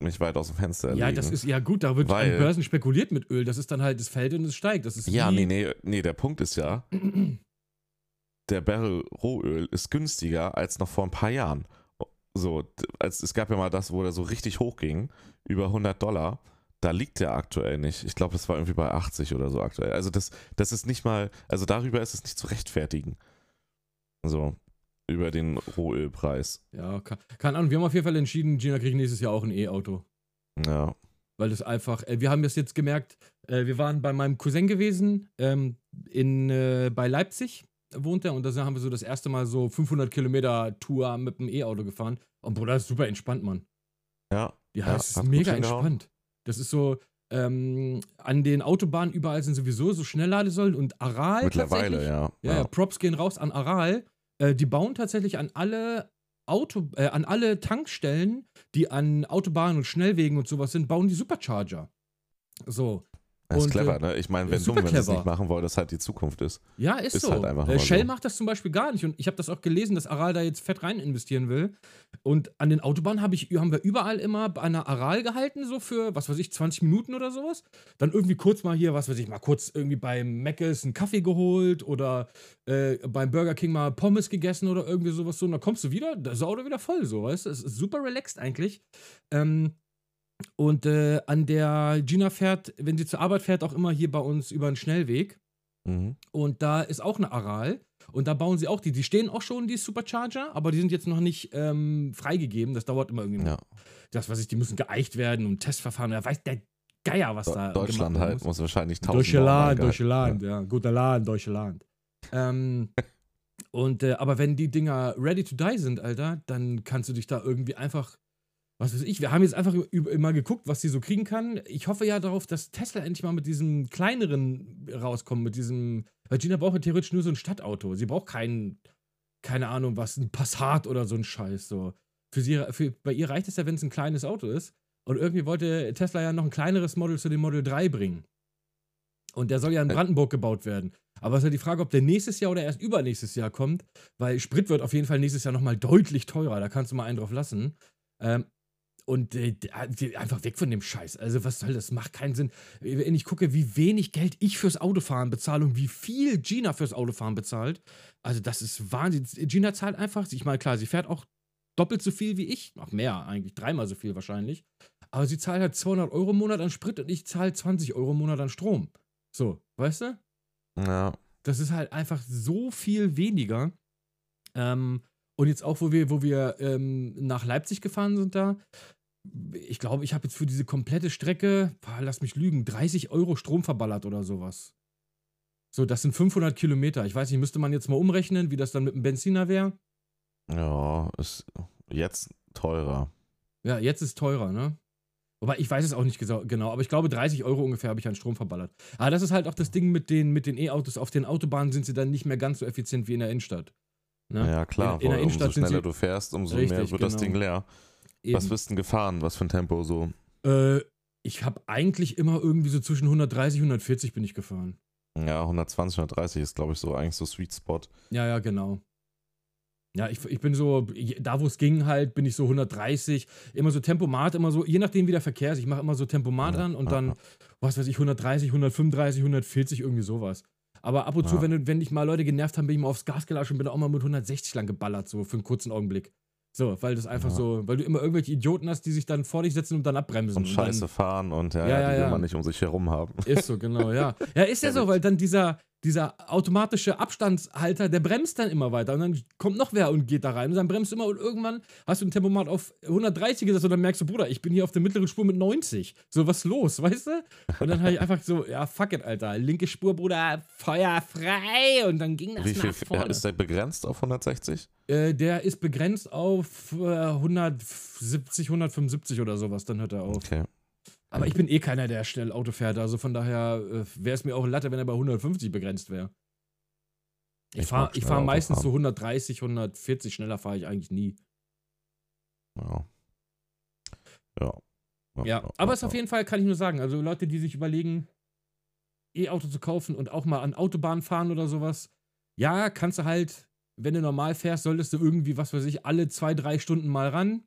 mich weit aus dem Fenster legen. Ja, das ist ja gut, da wird Weil- an Börsen spekuliert mit Öl. Das ist dann halt, es fällt und es steigt. Das ist Ja, nee, nee, nee, der Punkt ist ja, (clears throat) der Barrel Rohöl ist günstiger als noch vor ein paar Jahren. So, als, es gab ja mal das, wo der so richtig hoch ging, über 100 Dollar. Da liegt der aktuell nicht. Ich glaube, das war irgendwie bei 80 oder so aktuell. Also das, das ist nicht mal, also darüber ist es nicht zu rechtfertigen. So, über den Rohölpreis. Ja, kann, keine Ahnung. Wir haben auf jeden Fall entschieden, Gina kriegt nächstes Jahr auch ein E-Auto. Ja, Weil das einfach, äh, wir haben das jetzt gemerkt, äh, wir waren bei meinem Cousin gewesen, ähm, in, äh, bei Leipzig wohnt er und da haben wir so das erste Mal so 500 Kilometer Tour mit dem E-Auto gefahren. Und Bruder, das ist super entspannt, Mann. ja, Ja, Ja, es ist mega entspannt. Das ist so, ähm, an den Autobahnen überall sind sowieso so Schnellladesäulen und Aral mittlerweile, ja. Ja, ja, Props gehen raus an Aral. Äh, die bauen tatsächlich an alle Auto, äh, an alle Tankstellen, die an Autobahnen und Schnellwegen und sowas sind, bauen die Supercharger. So. Das ist Und, clever, äh, ne? Ich meine, wenn dumm, es clever. nicht machen wollen, das halt die Zukunft ist. Ja, ist, Ist so. halt einfach äh, Shell so. macht das zum Beispiel gar nicht. Und ich habe das auch gelesen, dass Aral da jetzt fett rein investieren will. Und an den Autobahnen hab ich, haben wir überall immer bei einer Aral gehalten, so für, was weiß ich, 20 Minuten oder sowas. Dann irgendwie kurz mal hier, was weiß ich, mal kurz irgendwie beim Mc's einen Kaffee geholt oder äh, beim Burger King mal Pommes gegessen oder irgendwie sowas so. Und dann kommst du wieder, das Auto wieder voll, so, weißt du? Es ist super relaxed eigentlich. Ähm, und äh, an der Gina fährt, wenn sie zur Arbeit fährt, auch immer hier bei uns über einen Schnellweg. Mhm. Und da ist auch eine Aral. Und da bauen sie auch die. Die stehen auch schon, die Supercharger, aber die sind jetzt noch nicht ähm, freigegeben. Das dauert immer irgendwie. Ja. Das, was ich, die müssen geeicht werden und Testverfahren. Da weiß der Geier, was da. Deutschland halt muss. muss wahrscheinlich tausend Deutsche Mal Land, angehalten. deutsche Land, ja. Guter Land, deutsche Land. ähm, (laughs) und, äh, aber wenn die Dinger ready to die sind, Alter, dann kannst du dich da irgendwie einfach, was weiß ich, wir haben jetzt einfach mal geguckt, was sie so kriegen kann. Ich hoffe ja darauf, dass Tesla endlich mal mit diesem kleineren rauskommt, mit diesem, weil Gina braucht ja theoretisch nur so ein Stadtauto. Sie braucht kein, keine Ahnung, was, ein Passat oder so ein Scheiß, so. Für sie, für, bei ihr reicht es ja, wenn es ein kleines Auto ist. Und irgendwie wollte Tesla ja noch ein kleineres Model zu dem Model 3 bringen. Und der soll ja in Ä- Brandenburg gebaut werden. Aber es ist ja die Frage, ob der nächstes Jahr oder erst übernächstes Jahr kommt, weil Sprit wird auf jeden Fall nächstes Jahr nochmal deutlich teurer. Da kannst du mal einen drauf lassen. Ähm, und äh, die- einfach weg von dem Scheiß. Also, was soll das? Macht keinen Sinn. Wenn ich gucke, wie wenig Geld ich fürs Autofahren bezahle und wie viel Gina fürs Autofahren bezahlt, also, das ist Wahnsinn. Gina zahlt einfach, ich meine, klar, sie fährt auch doppelt so viel wie ich, noch mehr eigentlich, dreimal so viel wahrscheinlich. Aber sie zahlt halt 200 Euro im Monat an Sprit und ich zahle 20 Euro im Monat an Strom. So, weißt du? Ja. Das ist halt einfach so viel weniger. Ähm, und jetzt auch, wo wir, wo wir ähm, nach Leipzig gefahren sind da, ich glaube, ich habe jetzt für diese komplette Strecke, boah, lass mich lügen, 30 Euro Strom verballert oder sowas. So, das sind 500 Kilometer. Ich weiß nicht, müsste man jetzt mal umrechnen, wie das dann mit dem Benziner wäre. Ja, ist jetzt teurer. Ja, jetzt ist teurer, ne? Wobei, ich weiß es auch nicht genau, aber ich glaube, 30 Euro ungefähr habe ich an Strom verballert. Aber das ist halt auch das Ding mit den mit den E-Autos. Auf den Autobahnen sind sie dann nicht mehr ganz so effizient wie in der Innenstadt. Ne? Ja, klar. In- in der Innenstadt umso schneller du fährst, umso mehr Richtig, wird das genau. Ding leer. Eben. Was bist du denn gefahren? Was für ein Tempo so? Äh, ich habe eigentlich immer irgendwie so zwischen 130 und 140 bin ich gefahren. Ja, 120, 130 ist, glaube ich, so eigentlich so Sweet Spot. Ja, ja, genau. Ja, ich, ich bin so, da wo es ging halt, bin ich so 130, immer so Tempomat, immer so, je nachdem wie der Verkehr ist, ich mache immer so Tempomat Ja, an und ja, dann, was weiß ich, 130, 135, 140, irgendwie sowas. Aber ab und zu, Ja. wenn, wenn dich mal Leute genervt haben, bin ich mal aufs Gas gelatscht und bin auch mal mit 160 lang geballert, so für einen kurzen Augenblick. So, weil das einfach Ja. so, weil du immer irgendwelche Idioten hast, die sich dann vor dich setzen und dann abbremsen. Und Scheiße Dann, fahren und ja, Ja, ja, ja, die will man nicht um sich herum haben. ist so, genau, ja. (laughs) Ja, ist ja so, weil dann dieser, dieser automatische Abstandshalter, der bremst dann immer weiter und dann kommt noch wer und geht da rein und dann bremst du immer und irgendwann hast du ein Tempomat auf 130 gesetzt und dann merkst du, Bruder, ich bin hier auf der mittleren Spur mit 90. So, was los, weißt du? Und dann habe ich einfach so, ja, fuck it, Alter. Linke Spur, Bruder, Feuer frei und dann ging das Wie viel nach vorne. ist der begrenzt auf 160? Äh, der ist begrenzt auf äh, 170, 175 oder sowas, dann hört er auf. Okay. Aber ich bin eh keiner, der schnell Auto fährt, also von daher äh, wäre es mir auch Latte, wenn er bei 150 begrenzt wäre. Ich Ich fahre fahr meistens so fahren. 130, 140, schneller fahre ich eigentlich nie. Ja. Ja. Ja, aber es ist auf jeden Fall, kann ich nur sagen, also Leute, die sich überlegen, E-Auto zu kaufen und auch mal an Autobahn fahren oder sowas, ja, kannst du halt, wenn du normal fährst, solltest du irgendwie, was weiß ich, alle zwei, drei Stunden mal ran,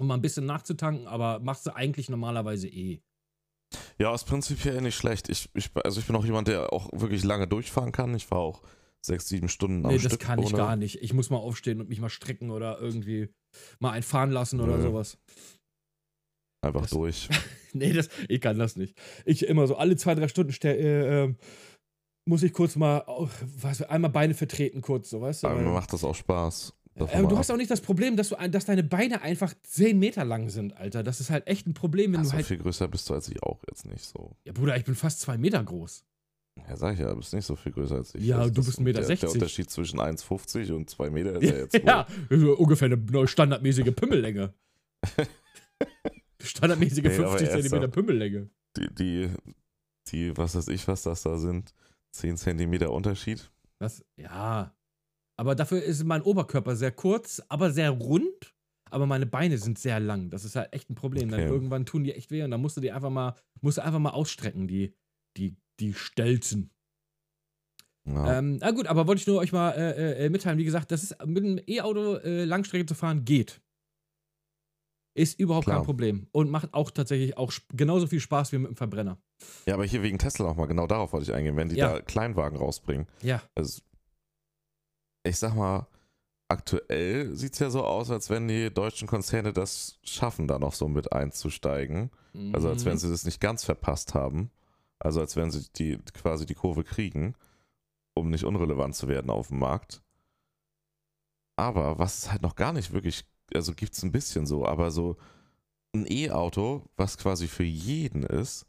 um mal ein bisschen nachzutanken, aber machst du eigentlich normalerweise eh. Ja, ist prinzipiell nicht schlecht. Ich, ich, also ich bin auch jemand, der auch wirklich lange durchfahren kann. Ich fahre auch sechs, sieben Stunden am Nee, Stück. das kann ich ohne- gar nicht. Ich muss mal aufstehen und mich mal strecken oder irgendwie mal einen fahren lassen oder Nö. sowas. Einfach Das- durch. (laughs) Nee, das, ich kann das nicht. Ich immer so alle zwei, drei Stunden äh, ähm, muss ich kurz mal, au- was, einmal Beine vertreten kurz, so weißt du? Aber mir macht das auch Spaß. Aber du hast auch nicht das Problem, dass, du, dass deine Beine einfach 10 Meter lang sind, Alter. Das ist halt echt ein Problem, wenn ab. du so halt. viel größer bist du als ich auch jetzt nicht so. Ja, Bruder, ich bin fast zwei Meter groß. Ja, sag ich ja, du bist nicht so viel größer als ich. Ja, Also du das- bist 1,60 Meter. Der, der Unterschied zwischen 1,50 und 2 Meter ist ja jetzt (laughs) ja, ungefähr eine neue standardmäßige Pimmellänge. (laughs) Standardmäßige Nee, aber 50 er ist Zentimeter doch- Pimmellänge. Die, die, die, was weiß ich, was das da sind, 10 Zentimeter Unterschied. Das, ja. Aber dafür ist mein Oberkörper sehr kurz, aber sehr rund. Aber meine Beine sind sehr lang. Das ist halt echt ein Problem. Dann Okay. irgendwann tun die echt weh und dann musst du die einfach mal, musst du einfach mal ausstrecken, die, die, die Stelzen. Ja. Ähm, na gut, aber wollte ich nur euch mal äh, äh, mitteilen. Wie gesagt, das ist mit einem E-Auto äh, Langstrecke zu fahren geht. Ist überhaupt Klar. kein Problem. Und macht auch tatsächlich auch genauso viel Spaß wie mit dem Verbrenner. ja, aber hier wegen Tesla nochmal, genau darauf wollte ich eingehen, wenn die Ja. da Kleinwagen rausbringen. Ja. Also, ich sag mal, aktuell sieht es ja so aus, als wenn die deutschen Konzerne das schaffen, da noch so mit einzusteigen. Also als wenn Mhm. sie das nicht ganz verpasst haben. Also als wenn sie die quasi die Kurve kriegen, um nicht unrelevant zu werden auf dem Markt. Aber was es halt noch gar nicht wirklich, also gibt es ein bisschen so, aber so ein E-Auto, was quasi für jeden ist,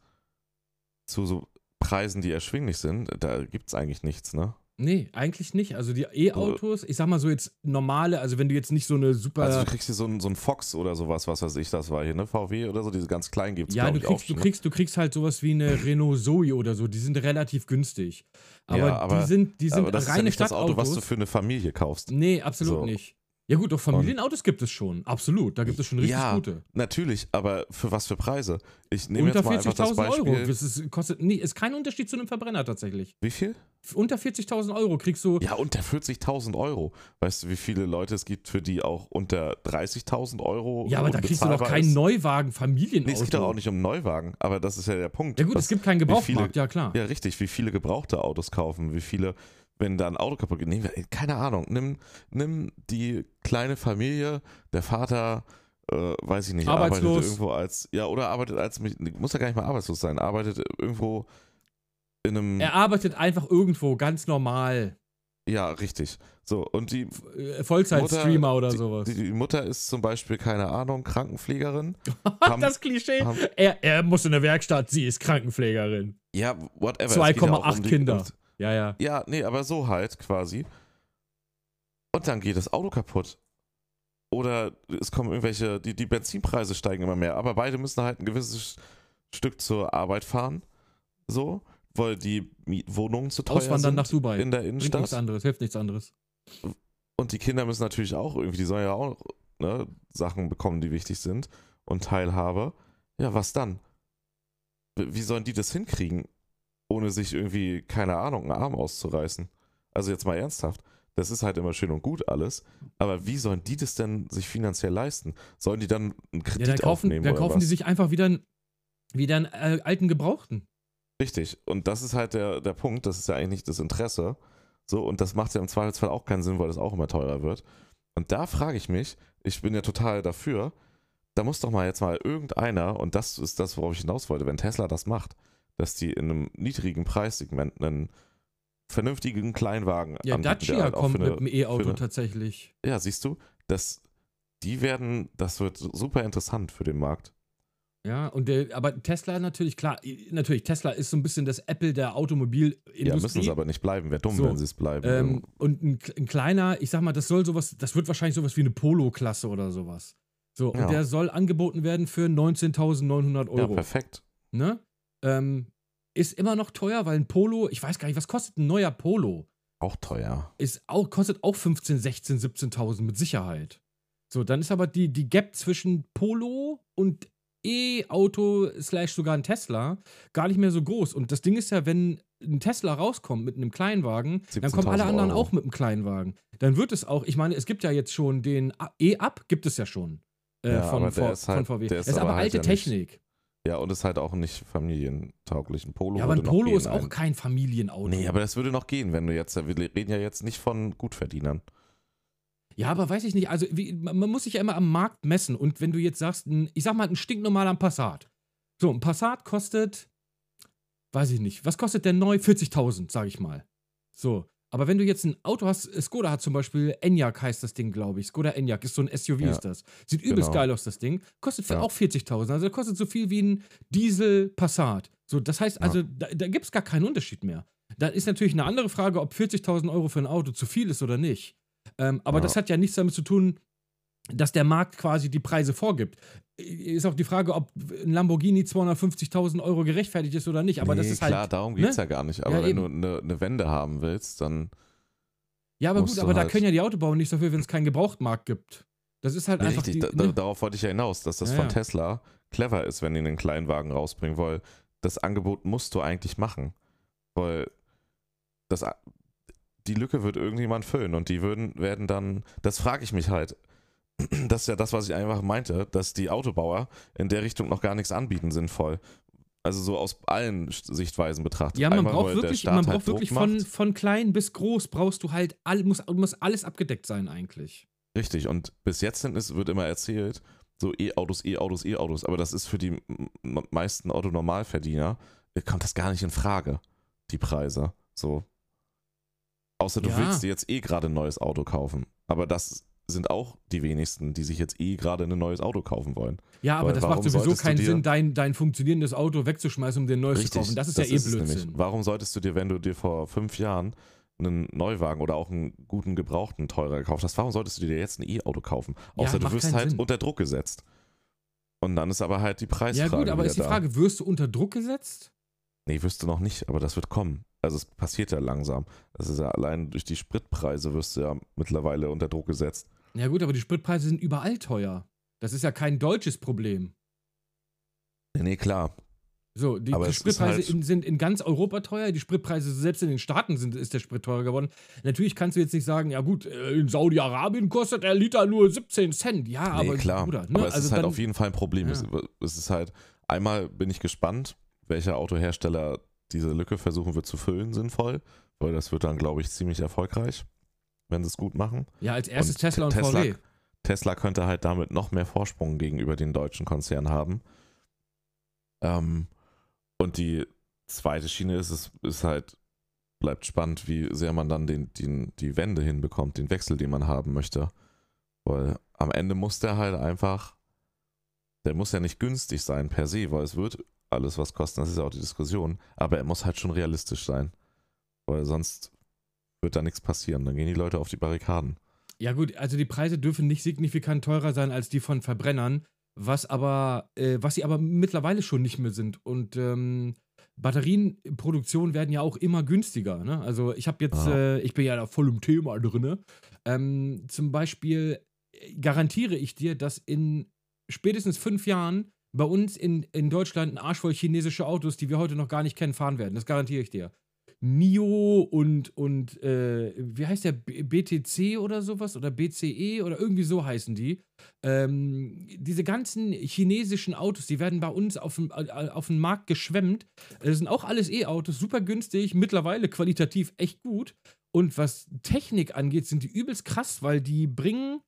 zu so Preisen, die erschwinglich sind, da gibt es eigentlich nichts, ne? Nee, eigentlich nicht. Also die E-Autos, ich sag mal so jetzt normale, also wenn du jetzt nicht so eine super. Also du kriegst hier so einen, so einen Fox oder sowas, was weiß ich, das war hier, ne? VW oder so, diese ganz kleinen gibt es, ja, du ich, auch kriegst, du, ne? kriegst, du kriegst halt sowas wie eine (laughs) Renault Zoe oder so, die sind relativ günstig. Aber, Ja, aber- die sind, die sind Aber das ist ja reine nicht das Auto, was Stadtautos. du für eine Familie kaufst. nee, absolut So. nicht. Ja gut, doch Familienautos gibt es schon. Absolut, da gibt es schon richtig Ja, gute. Natürlich, aber für was für Preise? Ich nehme Unter jetzt mal einfach das 40.000 Beispiel. Euro. Das ist, kostet, nie, ist kein Unterschied zu einem Verbrenner tatsächlich. Wie viel? Unter 40.000 Euro kriegst du. Ja, unter 40.000 Euro. Weißt du, wie viele Leute es gibt, für die auch unter 30.000 Euro Ja, aber da kriegst du doch keinen ist? Neuwagen, Familienauto. Nee, es geht doch auch nicht um Neuwagen, aber das ist ja der Punkt. Ja gut, es gibt keinen wie Gebrauchtmarkt, viele- ja klar. Ja, richtig, wie viele gebrauchte Autos kaufen, wie viele, wenn da ein Auto kaputt geht, nehmen wir, keine Ahnung, nimm, nimm die kleine Familie, der Vater, äh, weiß ich nicht, Arbeitslos. arbeitet irgendwo als, ja, oder arbeitet als, muss ja gar nicht mal arbeitslos sein, arbeitet irgendwo in einem, Er arbeitet einfach irgendwo ganz normal. ja, richtig. So, und die, Äh, Vollzeit-Streamer oder die, sowas. Die, die Mutter ist zum Beispiel, keine Ahnung, Krankenpflegerin. (laughs) haben- das Klischee. haben- Er, er muss in der Werkstatt, sie ist Krankenpflegerin. Ja, whatever. es geht ja auch 2,8 um Kinder. Ja, ja. Ja, nee, aber so halt quasi. Und dann geht das Auto kaputt. Oder es kommen irgendwelche, die, die Benzinpreise steigen immer mehr, aber beide müssen halt ein gewisses Stück zur Arbeit fahren. So, weil die Mietwohnungen zu teuer Auswandern sind nach Dubai. in der Bringt nichts Innenstadt. anderes, hilft nichts anderes. Und die Kinder müssen natürlich auch irgendwie, die sollen ja auch ne, Sachen bekommen, die wichtig sind und Teilhabe. Ja, was dann? Wie sollen die das hinkriegen, ohne sich irgendwie, keine Ahnung, einen Arm auszureißen? Also jetzt mal ernsthaft. Das ist halt immer schön und gut alles, aber wie sollen die das denn sich finanziell leisten? Sollen die dann einen Ja, Kredit dann kaufen, aufnehmen dann oder kaufen die sich einfach wieder einen, wieder einen äh, alten Gebrauchten. Richtig. Und das ist halt der, der Punkt, das ist ja eigentlich nicht das Interesse. So, und das macht ja im Zweifelsfall auch keinen Sinn, weil das auch immer teurer wird. Und da frage ich mich, ich bin ja total dafür, da muss doch mal jetzt mal irgendeiner, und das ist das, worauf ich hinaus wollte, wenn Tesla das macht, dass die in einem niedrigen Preissegment einen vernünftigen Kleinwagen Ja, anbieten, Dacia halt kommt eine- mit dem E-Auto tatsächlich. Ja, siehst du, das, die werden, das wird super interessant für den Markt. Ja, und der, aber Tesla natürlich, klar, natürlich, Tesla ist so ein bisschen das Apple der Ja, Automobilindustrie. müssen es aber nicht bleiben. Wäre dumm, So, wenn sie es bleiben. Ähm, und ein, ein kleiner, ich sag mal, das soll sowas, das wird wahrscheinlich sowas wie eine Polo-Klasse oder sowas. So, Ja. und der soll angeboten werden für 19.900 ja, Euro. perfekt. ne? Ähm, ist immer noch teuer, weil ein Polo, ich weiß gar nicht, was kostet ein neuer Polo? Auch teuer. Ist auch, kostet auch 15, 16, 17.000 mit Sicherheit. So, dann ist aber die, die Gap zwischen Polo und E-Auto slash sogar ein Tesla gar nicht mehr so groß. Und das Ding ist ja, wenn ein Tesla rauskommt mit einem Kleinwagen, dann kommen alle 17.000 anderen Euro. auch mit einem Kleinwagen. Dann wird es auch, ich meine, es gibt ja jetzt schon den E-Up, gibt es ja schon. Äh, Ja, von, V- ist halt- von VW. der ist das ist aber, aber halt alte ja nicht- Technik. Ja, und ist halt auch nicht familientauglich. Ein Polo Ja, aber ein Polo gehen, ist auch ein- kein Familienauto. Nee, aber das würde noch gehen, wenn du jetzt, wir reden ja jetzt nicht von Gutverdienern. Ja, aber weiß ich nicht. Also, wie, man man muss sich ja immer am Markt messen. Und wenn du jetzt sagst, ein, ich sag mal, ein stinknormaler Passat. So, ein Passat kostet, weiß ich nicht, was kostet der neu? 40.000, sag ich mal. So. Aber wenn du jetzt ein Auto hast, äh, Skoda hat zum Beispiel, Enyaq heißt das Ding, glaube ich. Skoda Enyaq ist so ein SUV, Ja. ist das. Sieht übelst Genau. geil aus, das Ding. Kostet für Ja. auch 40.000. Also, kostet so viel wie ein Diesel Passat. So, das heißt Ja. also, da, da gibt es gar keinen Unterschied mehr. Da ist natürlich eine andere Frage, ob 40.000 Euro für ein Auto zu viel ist oder nicht. Ähm, aber das hat ja nichts damit zu tun, dass der Markt quasi die Preise vorgibt. Ist auch die Frage, ob ein Lamborghini 250.000 Euro gerechtfertigt ist oder nicht. Aber das nee, ist klar, halt. darum geht es ne? ja gar nicht. Aber Ja, wenn eben. du eine, eine Wende haben willst, dann. Ja, aber gut, aber da halt- können ja die Autobauer nichts dafür, wenn es keinen Gebrauchtmarkt gibt. Das ist halt Nee, einfach richtig, die. da, ne? darauf wollte ich ja hinaus, dass das Ja, von ja. Tesla clever ist, wenn die einen Kleinwagen rausbringen, weil das Angebot musst du eigentlich machen. Weil das, die Lücke wird irgendjemand füllen und die würden, werden dann, das frage ich mich halt. Das ist ja das, was ich einfach meinte, dass die Autobauer in der Richtung noch gar nichts anbieten, sinnvoll. Also so aus allen Sichtweisen betrachtet. Ja, man Einmal, braucht wirklich, man halt braucht wirklich Druck von, von klein bis groß brauchst du halt all, muss, muss alles abgedeckt sein eigentlich. Richtig, und bis jetzt es, wird immer erzählt, so E-Autos, E-Autos, E-Autos, aber das ist für die meisten Autonormalverdiener, äh, kommt das gar nicht in Frage, die Preise. So. Außer du Ja. willst dir jetzt eh gerade ein neues Auto kaufen. Aber das sind auch die wenigsten, die sich jetzt eh gerade ein neues Auto kaufen wollen. Ja, aber Weil das macht sowieso du keinen Sinn, dein, dein funktionierendes Auto wegzuschmeißen, um dir ein neues zu kaufen. Das ist ja eh es Blödsinn. nämlich. Warum solltest du dir, wenn du dir vor fünf Jahren einen Neuwagen oder auch einen guten gebrauchten teurer gekauft hast, warum solltest du dir jetzt ein E-Auto kaufen? Ja, Außer du macht wirst halt Sinn. unter Druck gesetzt. Und dann ist aber halt die Ja, Preisfrage. gut, aber ist die da. Frage, wirst du unter Druck gesetzt? Nee, wirst du noch nicht, aber das wird kommen. Also es passiert ja langsam. Das ist ja allein durch die Spritpreise wirst du ja mittlerweile unter Druck gesetzt. Ja, gut, aber die Spritpreise sind überall teuer. Das ist ja kein deutsches Problem. Nee, nee, klar. So, die, die Spritpreise halt- in, sind in ganz Europa teuer. Die Spritpreise, selbst in den Staaten sind, ist der Sprit teurer geworden. Natürlich kannst du jetzt nicht sagen, ja gut, äh, in Saudi-Arabien kostet der Liter nur 17 Cent. Ja, Nee, aber klar. Bruder, ne? Aber es also ist halt dann, auf jeden Fall ein Problem. Ja. Es ist halt, einmal bin ich gespannt, welcher Autohersteller diese Lücke versuchen wird zu füllen, sinnvoll. Weil das wird dann, glaube ich, ziemlich erfolgreich, wenn sie es gut machen. Ja, als erstes Und Tesla und Tesla- VW. Tesla könnte halt damit noch mehr Vorsprung gegenüber den deutschen Konzernen haben. Ähm, und die zweite Schiene ist, es ist halt, bleibt spannend, wie sehr man dann den, den, die Wende hinbekommt, den Wechsel, den man haben möchte. Weil am Ende muss der halt einfach, der muss ja nicht günstig sein per se, weil es wird alles was kosten, das ist ja auch die Diskussion, aber er muss halt schon realistisch sein. Weil sonst wird da nichts passieren. Dann gehen die Leute auf die Barrikaden. Ja, gut, also die Preise dürfen nicht signifikant teurer sein als die von Verbrennern, was aber, äh, was sie aber mittlerweile schon nicht mehr sind. Und ähm, Batterienproduktion werden ja auch immer günstiger. Ne? Also ich habe jetzt, äh, ich bin ja da voll im Thema drin. Ähm, zum Beispiel äh, garantiere ich dir, dass in spätestens fünf Jahren bei uns in, in Deutschland ein Arsch voll chinesische Autos, die wir heute noch gar nicht kennen, fahren werden. Das garantiere ich dir. NIO und, und äh, wie heißt der? BTC oder sowas? Oder BCE oder irgendwie so heißen die. Ähm, diese ganzen chinesischen Autos, die werden bei uns auf dem, äh, auf den Markt geschwemmt. Das sind auch alles E-Autos, super günstig, mittlerweile qualitativ echt gut. Und was Technik angeht, sind die übelst krass, weil die bringen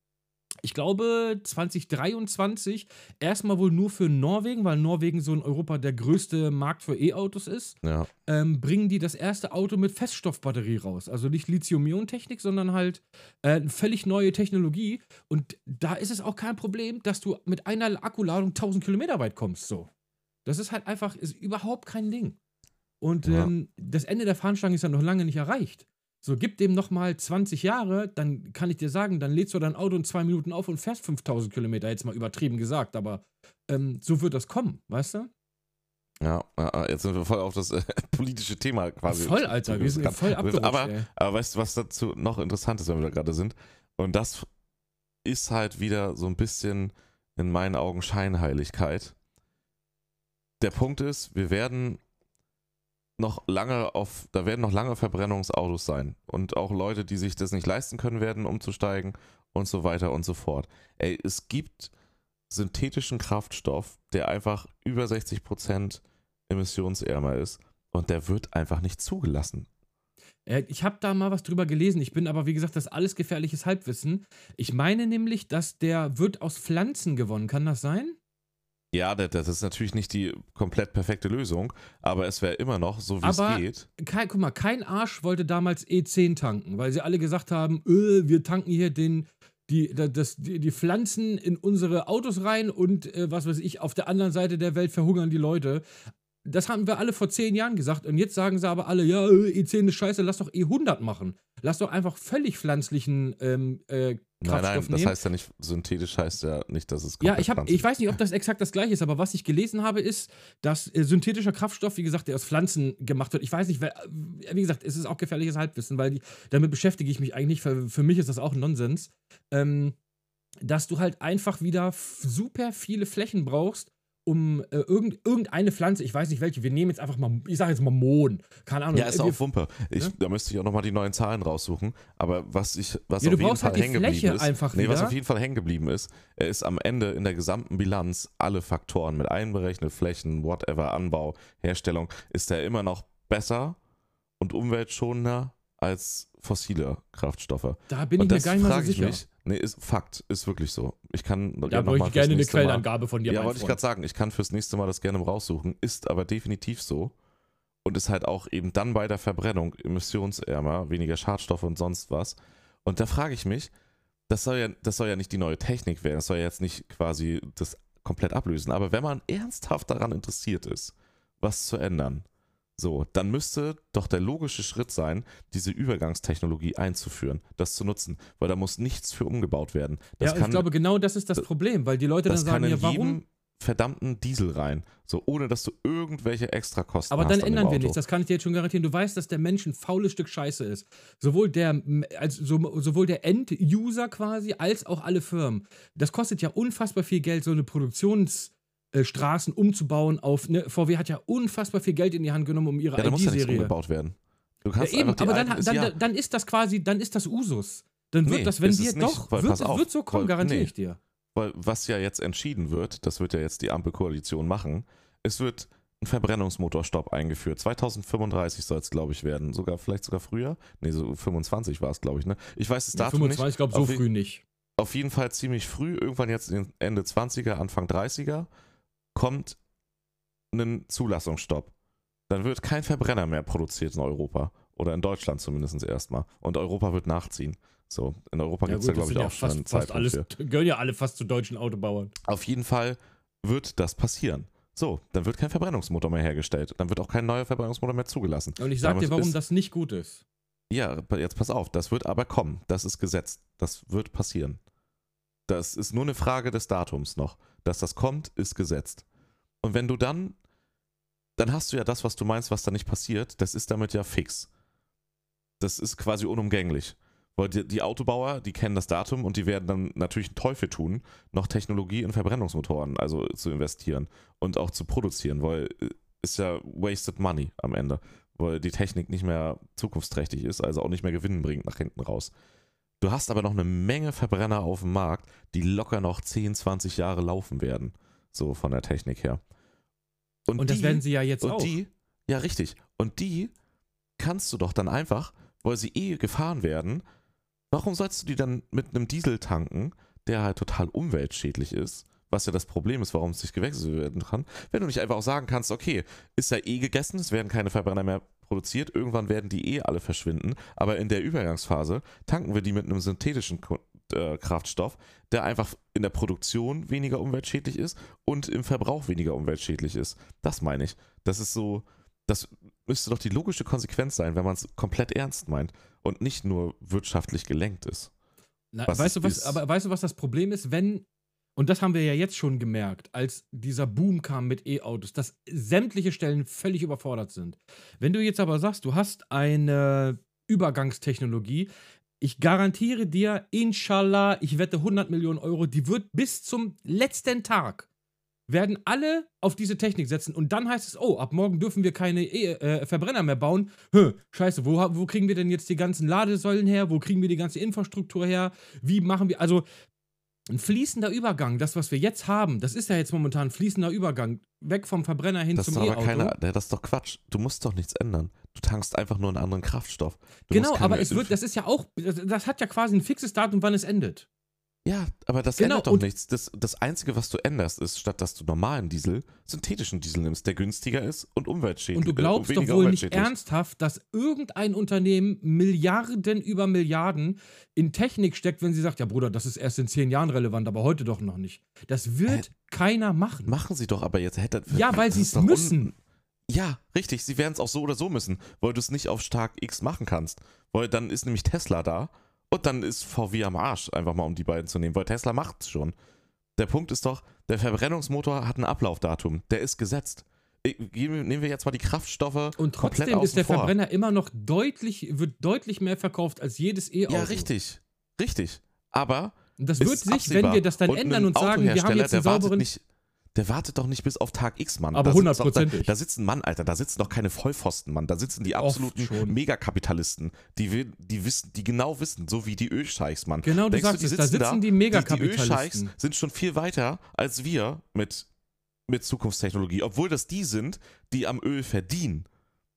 ich glaube, 2023 erstmal wohl nur für Norwegen, weil Norwegen so in Europa der größte Markt für E-Autos ist, Ja. ähm, bringen die das erste Auto mit Feststoffbatterie raus. Also nicht Lithium-Ionen-Technik, sondern halt äh, eine völlig neue Technologie. Und da ist es auch kein Problem, dass du mit einer Akkuladung 1000 Kilometer weit kommst. So. Das ist halt einfach, ist überhaupt kein Ding. Und Ja. ähm, das Ende der Fahnenstange ist ja noch lange nicht erreicht. So, gib dem nochmal 20 Jahre, dann kann ich dir sagen, dann lädst du dein Auto in zwei Minuten auf und fährst 5000 Kilometer, jetzt mal übertrieben gesagt, aber ähm, so wird das kommen, weißt du? Ja, jetzt sind wir voll auf das äh, (laughs) politische Thema quasi. voll, Alter, wir sind voll abgerutscht, aber, ey. aber weißt du, was dazu noch interessant ist, wenn wir da gerade sind? Und das ist halt wieder so ein bisschen in meinen Augen Scheinheiligkeit. Der Punkt ist, wir werden noch lange auf, da werden noch lange Verbrennungsautos sein. Und auch Leute, die sich das nicht leisten können, werden umzusteigen und so weiter und so fort. Ey, es gibt synthetischen Kraftstoff, der einfach über 60% emissionsärmer ist und der wird einfach nicht zugelassen. Äh, Ich habe da mal was drüber gelesen. Ich bin aber, wie gesagt, das alles gefährliches Halbwissen. Ich meine nämlich, dass der wird aus Pflanzen gewonnen. Kann das sein? Ja, das, ist natürlich nicht die komplett perfekte Lösung, aber es wäre immer noch, so wie es Aber- geht. Kein, guck mal, kein Arsch wollte damals E10 tanken, weil sie alle gesagt haben, äh, wir tanken hier den, die, da- das, die, die Pflanzen in unsere Autos rein und äh, was weiß ich, auf der anderen Seite der Welt verhungern die Leute. Das haben wir alle vor zehn Jahren gesagt und jetzt sagen sie aber alle, ja, äh, E10 ist scheiße, lass doch E100 machen. Lass doch einfach völlig pflanzlichen ähm, äh, Nein, Kraftstoff nein, das nehmen. heißt ja nicht, synthetisch heißt ja nicht, dass es Ja, ich, hab, ich weiß nicht, ob (laughs) das exakt das gleiche ist, aber was ich gelesen habe, ist, dass äh, synthetischer Kraftstoff, wie gesagt, der aus Pflanzen gemacht wird. Ich weiß nicht, wer, äh, wie gesagt, es ist auch gefährliches Halbwissen, weil die, damit beschäftige ich mich eigentlich nicht. Für, für mich ist das auch Nonsens. Ähm, dass du halt einfach wieder super viele Flächen brauchst, um äh, irgend, irgendeine Pflanze, ich weiß nicht welche, wir nehmen jetzt einfach mal, ich sage jetzt mal Mohn, keine Ahnung. Ja, ist wir, auch Wumpe. Ich, Ja? Da müsste ich auch nochmal die neuen Zahlen raussuchen. Aber was ich, was Ja, auf jeden brauchst Fall halt hängen geblieben ist, nee, was auf jeden Fall hängen geblieben ist, er ist am Ende in der gesamten Bilanz alle Faktoren mit einberechnet, Flächen, whatever, Anbau, Herstellung, ist er immer noch besser und umweltschonender als fossile Kraftstoffe. da bin und ich mir gar nicht mal so sicher. mich. Nee, ist Fakt, ist wirklich so. Ich kann Da noch bräuchte mal ich gerne eine Quellenangabe von dir, ja, wollte ich gerade sagen, ich kann fürs nächste Mal das gerne raussuchen. Ist aber definitiv so. Und ist halt auch eben dann bei der Verbrennung emissionsärmer, weniger Schadstoffe und sonst was. Und da frage ich mich, das soll ja, das soll ja nicht die neue Technik werden, das soll ja jetzt nicht quasi das komplett ablösen. Aber wenn man ernsthaft daran interessiert ist, was zu ändern, so, dann müsste doch der logische Schritt sein, diese Übergangstechnologie einzuführen, das zu nutzen, weil da muss nichts für umgebaut werden. Das ja, ich glaube, genau das ist das Problem, weil die Leute dann kann sagen, in ja, warum? verdammten Diesel rein, so ohne dass du irgendwelche Extrakosten Aber hast. dann an dem ändern wir nichts, das kann ich dir jetzt schon garantieren. Du weißt, dass der Mensch ein faules Stück Scheiße ist. Sowohl der, also so, sowohl der End-User quasi, als auch alle Firmen. Das kostet ja unfassbar viel Geld, so eine Produktionsstraßen umzubauen auf. Ne, VW hat ja unfassbar viel Geld in die Hand genommen, um ihre Ja, da muss ja ID-Serie. umgebaut werden. Du Ja, kannst eben, einfach die aber dann, ist dann, ja, dann ist das quasi, dann ist das Usus. Dann wird Nee, das, wenn wir es nicht, doch, weil wird, auf, wird so kommen, garantiere nee. ich dir. weil was ja jetzt entschieden wird, das wird ja jetzt die Ampelkoalition machen, es wird ein Verbrennungsmotorstopp eingeführt. 2035 soll es, glaube ich, werden. Sogar, vielleicht sogar früher. Nee, so 25 war es, glaube ich, ne? Ich weiß das Ja, Datum 25, nicht. ich glaube, so Auf früh nicht. auf jeden Fall ziemlich früh, irgendwann jetzt Ende 20er, Anfang 30er, kommt ein Zulassungsstopp. Dann wird kein Verbrenner mehr produziert in Europa. Oder in Deutschland zumindest erstmal. Und Europa wird nachziehen. So, in Europa Ja, gibt es ja, das glaube ich, sind ja auch schon fast, fast alles, für. gehören ja alle fast zu deutschen Autobauern. Auf jeden Fall wird das passieren. So, dann wird kein Verbrennungsmotor mehr hergestellt. Dann wird auch kein neuer Verbrennungsmotor mehr zugelassen. Und ich sag Damals dir, warum das nicht gut ist. Ja, jetzt pass auf, das wird aber kommen. Das ist gesetzt. Das wird passieren. Das ist nur eine Frage des Datums noch. Dass das kommt, ist gesetzt. Und wenn du dann, dann hast du ja das, was du meinst, was da nicht passiert, das ist damit ja fix. Das ist quasi unumgänglich. Weil die, die Autobauer, die kennen das Datum und die werden dann natürlich einen Teufel tun, noch Technologie in Verbrennungsmotoren also zu investieren und auch zu produzieren, weil äh, ist ja wasted money am Ende weil die Technik nicht mehr zukunftsträchtig ist, also auch nicht mehr Gewinn bringt nach hinten raus. Du hast aber noch eine Menge Verbrenner auf dem Markt, die locker noch 10, 20 Jahre laufen werden, so von der Technik her. Und das die- werden sie ja jetzt und auch. die, ja richtig, und die kannst du doch dann einfach, weil sie eh gefahren werden, warum sollst du die dann mit einem Diesel tanken, der halt total umweltschädlich ist, was ja das Problem ist, warum es nicht gewechselt werden kann, wenn du nicht einfach auch sagen kannst, okay, ist ja eh gegessen, es werden keine Verbrenner mehr produziert, irgendwann werden die eh alle verschwinden, aber in der Übergangsphase tanken wir die mit einem synthetischen äh, Kraftstoff, der einfach in der Produktion weniger umweltschädlich ist und im Verbrauch weniger umweltschädlich ist. Das meine ich. Das ist so, das müsste doch die logische Konsequenz sein, wenn man es komplett ernst meint und nicht nur wirtschaftlich gelenkt ist. Na, weißt du, was, aber weißt du, was das Problem ist, wenn, und das haben wir ja jetzt schon gemerkt, als dieser Boom kam mit E-Autos, dass sämtliche Stellen völlig überfordert sind. Wenn du jetzt aber sagst, du hast eine Übergangstechnologie, ich garantiere dir, inshallah, ich wette 100 Millionen Euro, die wird bis zum letzten Tag werden alle auf diese Technik setzen und dann heißt es, oh, ab morgen dürfen wir keine e äh, Verbrenner mehr bauen. Hö, scheiße, wo, wo kriegen wir denn jetzt die ganzen Ladesäulen her? Wo kriegen wir die ganze Infrastruktur her? Wie machen wir, also ein fließender Übergang, das, was wir jetzt haben, das ist ja jetzt momentan ein fließender Übergang, weg vom Verbrenner hin das zum E-Auto. Das ist doch Quatsch. Du musst doch nichts ändern. Du tankst einfach nur einen anderen Kraftstoff. Du genau, aber es wird, das ist ja auch, das, das hat ja quasi ein fixes Datum, wann es endet. Ja, aber das genau, ändert doch nichts. Das, das Einzige, was du änderst, ist, statt dass du normalen Diesel, synthetischen Diesel nimmst, der günstiger ist und umweltschädlich. Und du glaubst äh, doch wohl nicht ernsthaft, dass irgendein Unternehmen Milliarden über Milliarden in Technik steckt, wenn sie sagt, ja Bruder, das ist erst in zehn Jahren relevant, aber heute doch noch nicht. Das wird äh, keiner machen. Machen sie doch aber jetzt. Hätte, ja, weil sie es müssen. Ja, richtig. Sie werden es auch so oder so müssen, weil du es nicht auf Stark X machen kannst. Weil dann ist nämlich Tesla da und dann ist VW am Arsch, einfach mal um die beiden zu nehmen, weil Tesla macht es schon. Der Punkt ist doch, der Verbrennungsmotor hat ein Ablaufdatum, der ist gesetzt. Nehmen wir jetzt mal die Kraftstoffe. Und trotzdem ist der vor. Verbrenner immer noch deutlich, wird deutlich mehr verkauft als jedes E-Auto. Ja, richtig. Richtig. Aber. Das wird sich, absehbar. wenn wir das dann und ändern und sagen, wir haben jetzt einen sauberen. Nicht, der wartet doch nicht bis auf Tag X, Mann. Aber hundertprozentig. Da, da sitzt ein Mann, Alter, da sitzen doch keine Vollpfosten, Mann. Da sitzen die absoluten Megakapitalisten, die, die, wissen, die genau wissen, so wie die Ölscheichs, Mann. Genau, du sagst du, es, da sitzen da, die Megakapitalisten. Die, die Ölscheichs sind schon viel weiter als wir mit, mit Zukunftstechnologie, obwohl das die sind, die am Öl verdienen.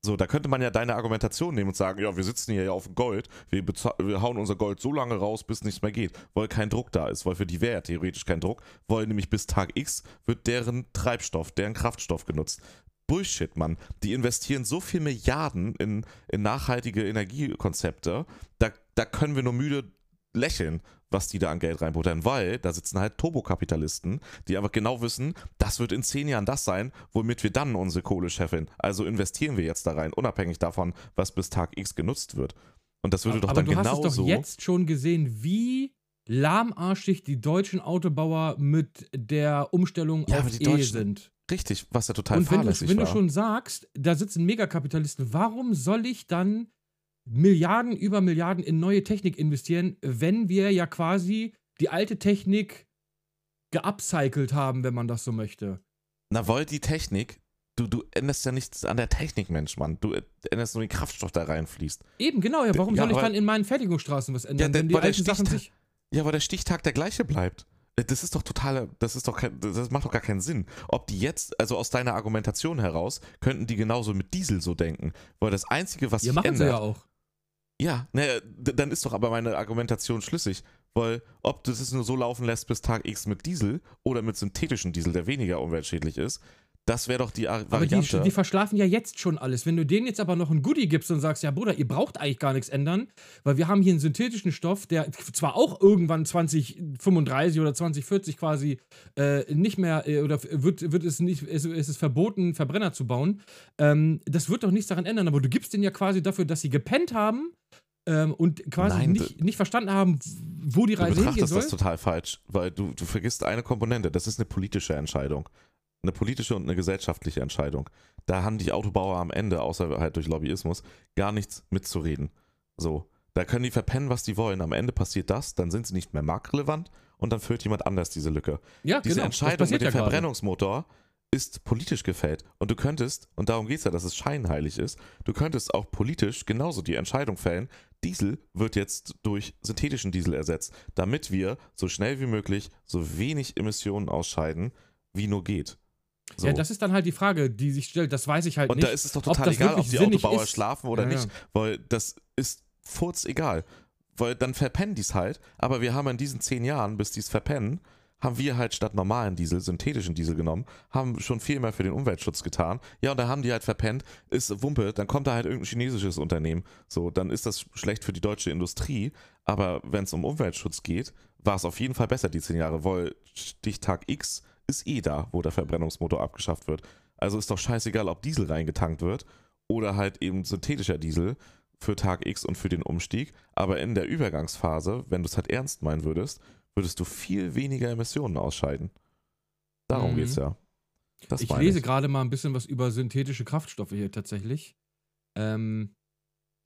So, da könnte man ja deine Argumentation nehmen und sagen, ja, wir sitzen hier ja auf Gold, wir, wir, hauen unser Gold so lange raus, bis nichts mehr geht, weil kein Druck da ist, weil für die wäre ja theoretisch kein Druck, weil nämlich bis Tag X wird deren Treibstoff, deren Kraftstoff genutzt. Bullshit, Mann. Die investieren so viel Milliarden in, in nachhaltige Energiekonzepte, da, da können wir nur müde lächeln, was die da an Geld reinbuttern, weil da sitzen halt Turbokapitalisten, die einfach genau wissen, das wird in zehn Jahren das sein, womit wir dann unsere Kohle scheffeln. Also investieren wir jetzt da rein, unabhängig davon, was bis Tag X genutzt wird. Und das würde aber, doch dann genau so. Du hast doch jetzt schon gesehen, wie lahmarschig die deutschen Autobauer mit der Umstellung ja, auf E sind. Richtig, was ja total Und wenn, du, wenn du schon sagst, da sitzen Megakapitalisten, warum soll ich dann Milliarden über Milliarden in neue Technik investieren, wenn wir ja quasi die alte Technik geupcycelt haben, wenn man das so möchte. Na, weil die Technik, du, du änderst ja nichts an der Technik, Mensch, Mann. Du änderst nur den Kraftstoff, der reinfließt. Eben, genau, ja. Warum ja, soll ich dann in meinen Fertigungsstraßen was ändern, ja, wenn die alten Sachen sich. Ja, weil der Stichtag der gleiche bleibt. Äh, das ist doch total, das ist doch kein, das macht doch gar keinen Sinn. Ob die jetzt, also aus deiner Argumentation heraus, könnten die genauso mit Diesel so denken. Weil das Einzige, was ja, sich machen ändert, sie ja auch. Ja, ne, dann ist doch aber meine Argumentation schlüssig. Weil ob du es nur so laufen lässt bis Tag X mit Diesel oder mit synthetischen Diesel, der weniger umweltschädlich ist, das wäre doch die Variante. Aber die, die, verschlafen ja jetzt schon alles. Wenn du denen jetzt aber noch ein Goodie gibst und sagst, ja Bruder, ihr braucht eigentlich gar nichts ändern, weil wir haben hier einen synthetischen Stoff, der zwar auch irgendwann 2035 oder 2040 quasi äh, nicht mehr, äh, oder wird, wird es nicht, es, es ist verboten, Verbrenner zu bauen. Ähm, das wird doch nichts daran ändern, aber du gibst denen ja quasi dafür, dass sie gepennt haben ähm, und quasi Nein, nicht, nicht verstanden haben, wo die Reise hingehen soll. Du betrachtest das total falsch, weil du, du vergisst eine Komponente, das ist eine politische Entscheidung eine politische und eine gesellschaftliche Entscheidung. Da haben die Autobauer am Ende, außer halt durch Lobbyismus, gar nichts mitzureden. So. Da können die verpennen, was die wollen. Am Ende passiert das, dann sind sie nicht mehr marktrelevant und dann füllt jemand anders diese Lücke. Ja, diese genau. Entscheidung mit dem ja Verbrennungsmotor ist politisch gefällt. Und du könntest, und darum geht es ja, dass es scheinheilig ist, du könntest auch politisch genauso die Entscheidung fällen, Diesel wird jetzt durch synthetischen Diesel ersetzt, damit wir so schnell wie möglich so wenig Emissionen ausscheiden, wie nur geht. So. Ja, das ist dann halt die Frage, die sich stellt. Das weiß ich halt und nicht. Und da ist es doch total egal, ob die Autobauer ist. schlafen oder ja, nicht, weil das ist furz egal. Weil dann verpennen die es halt, aber wir haben in diesen zehn Jahren, bis die es verpennen, haben wir halt statt normalen Diesel synthetischen Diesel genommen, haben schon viel mehr für den Umweltschutz getan. Ja, und da haben die halt verpennt, ist Wumpe, dann kommt da halt irgendein chinesisches Unternehmen. So, dann ist das schlecht für die deutsche Industrie. Aber wenn es um Umweltschutz geht, war es auf jeden Fall besser die zehn Jahre, weil Stichtag X ist eh da, wo der Verbrennungsmotor abgeschafft wird. Also ist doch scheißegal, ob Diesel reingetankt wird oder halt eben synthetischer Diesel für Tag X und für den Umstieg. Aber in der Übergangsphase, wenn du es halt ernst meinen würdest, würdest du viel weniger Emissionen ausscheiden. Darum Mhm. geht's ja. Das ich lese gerade mal ein bisschen was über synthetische Kraftstoffe hier tatsächlich. Ähm,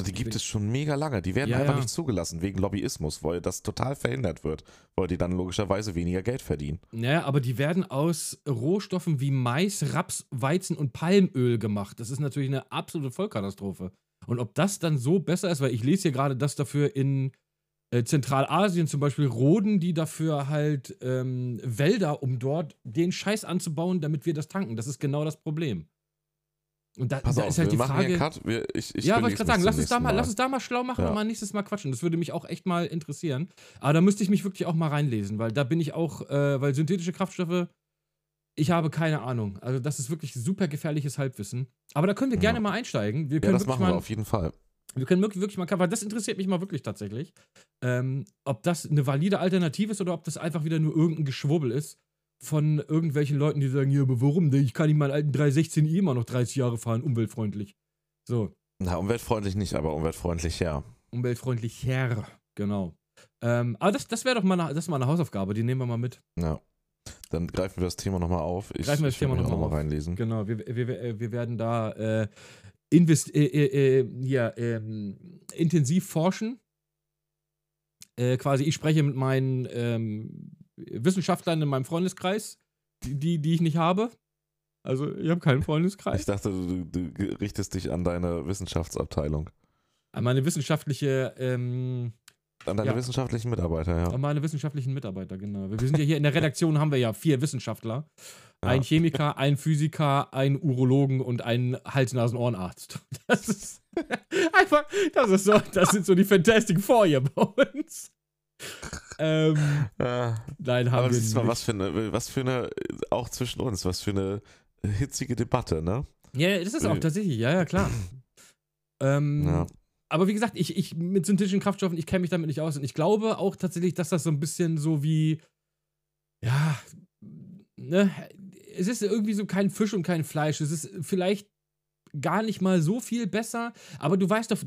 Die gibt es schon mega lange. Die werden Ja, einfach ja. nicht zugelassen wegen Lobbyismus, weil das total verhindert wird, weil die dann logischerweise weniger Geld verdienen. naja, aber die werden aus Rohstoffen wie Mais, Raps, Weizen und Palmöl gemacht. Das ist natürlich eine absolute Vollkatastrophe. Und ob das dann so besser ist, weil ich lese hier gerade, dass dafür in äh, Zentralasien zum Beispiel roden die dafür halt ähm, Wälder, um dort den Scheiß anzubauen, damit wir das tanken. Das ist genau das Problem. Und da, Pass da auf, ist halt wir die machen Frage. hier Cut. Wir, ich, ich ja, wollte ich gerade sagen, lass uns, da nächsten mal, lass uns da mal schlau machen Ja. und mal nächstes Mal quatschen. Das würde mich auch echt mal interessieren. Aber da müsste ich mich wirklich auch mal reinlesen, weil da bin ich auch, äh, weil synthetische Kraftstoffe, ich habe keine Ahnung. Also das ist wirklich super gefährliches Halbwissen. Aber da können wir Ja. gerne mal einsteigen. Wir Ja, können das wirklich machen wir mal, auf jeden Fall. wir können wirklich, wirklich mal, weil das interessiert mich mal wirklich tatsächlich, ähm, ob das eine valide Alternative ist oder ob das einfach wieder nur irgendein Geschwurbel ist von irgendwelchen Leuten, die sagen, ja, aber warum? denn? Ich kann nicht meinen alten 316i immer noch 30 Jahre fahren, umweltfreundlich. So. Na, umweltfreundlich nicht, aber umweltfreundlich ja. Umweltfreundlich her, genau. Ähm, aber das, das wäre doch mal eine, das ist mal eine Hausaufgabe, die nehmen wir mal mit. Ja. Dann greifen wir das Thema nochmal auf. Ich, Greifen wir das Thema auch noch mal reinlesen. Genau, wir, wir, wir, wir werden da äh, invest, äh, äh, äh, ja, ähm, intensiv forschen. Äh, quasi, ich spreche mit meinen ähm, Wissenschaftlern in meinem Freundeskreis, die, die, ich nicht habe. Also, ich habe keinen Freundeskreis. Ich dachte, du, du richtest dich an deine Wissenschaftsabteilung. An meine wissenschaftliche, ähm, An deine Ja. wissenschaftlichen Mitarbeiter, ja. an meine wissenschaftlichen Mitarbeiter, genau. Wir sind ja hier in der Redaktion, haben wir ja vier Wissenschaftler. Ja. Ein Chemiker, ein Physiker, ein Urologen und ein Hals-Nasen-Ohrenarzt. Das ist (laughs) einfach, das ist so, das sind so die Fantastic Four hier bei uns. Ähm, Ja. nein, haben Aber wir siehst du mal, nicht. was für eine, was für eine, auch zwischen uns, was für eine hitzige Debatte, ne? Ja, das ist auch Äh. tatsächlich, ja, ja, klar. Ähm, Ja. Aber wie gesagt, ich, ich mit synthetischen Kraftstoffen, ich kenne mich damit nicht aus. Und ich glaube auch tatsächlich, dass das so ein bisschen so wie, ja, ne, es ist irgendwie so kein Fisch und kein Fleisch. Es ist vielleicht gar nicht mal so viel besser, aber du weißt doch,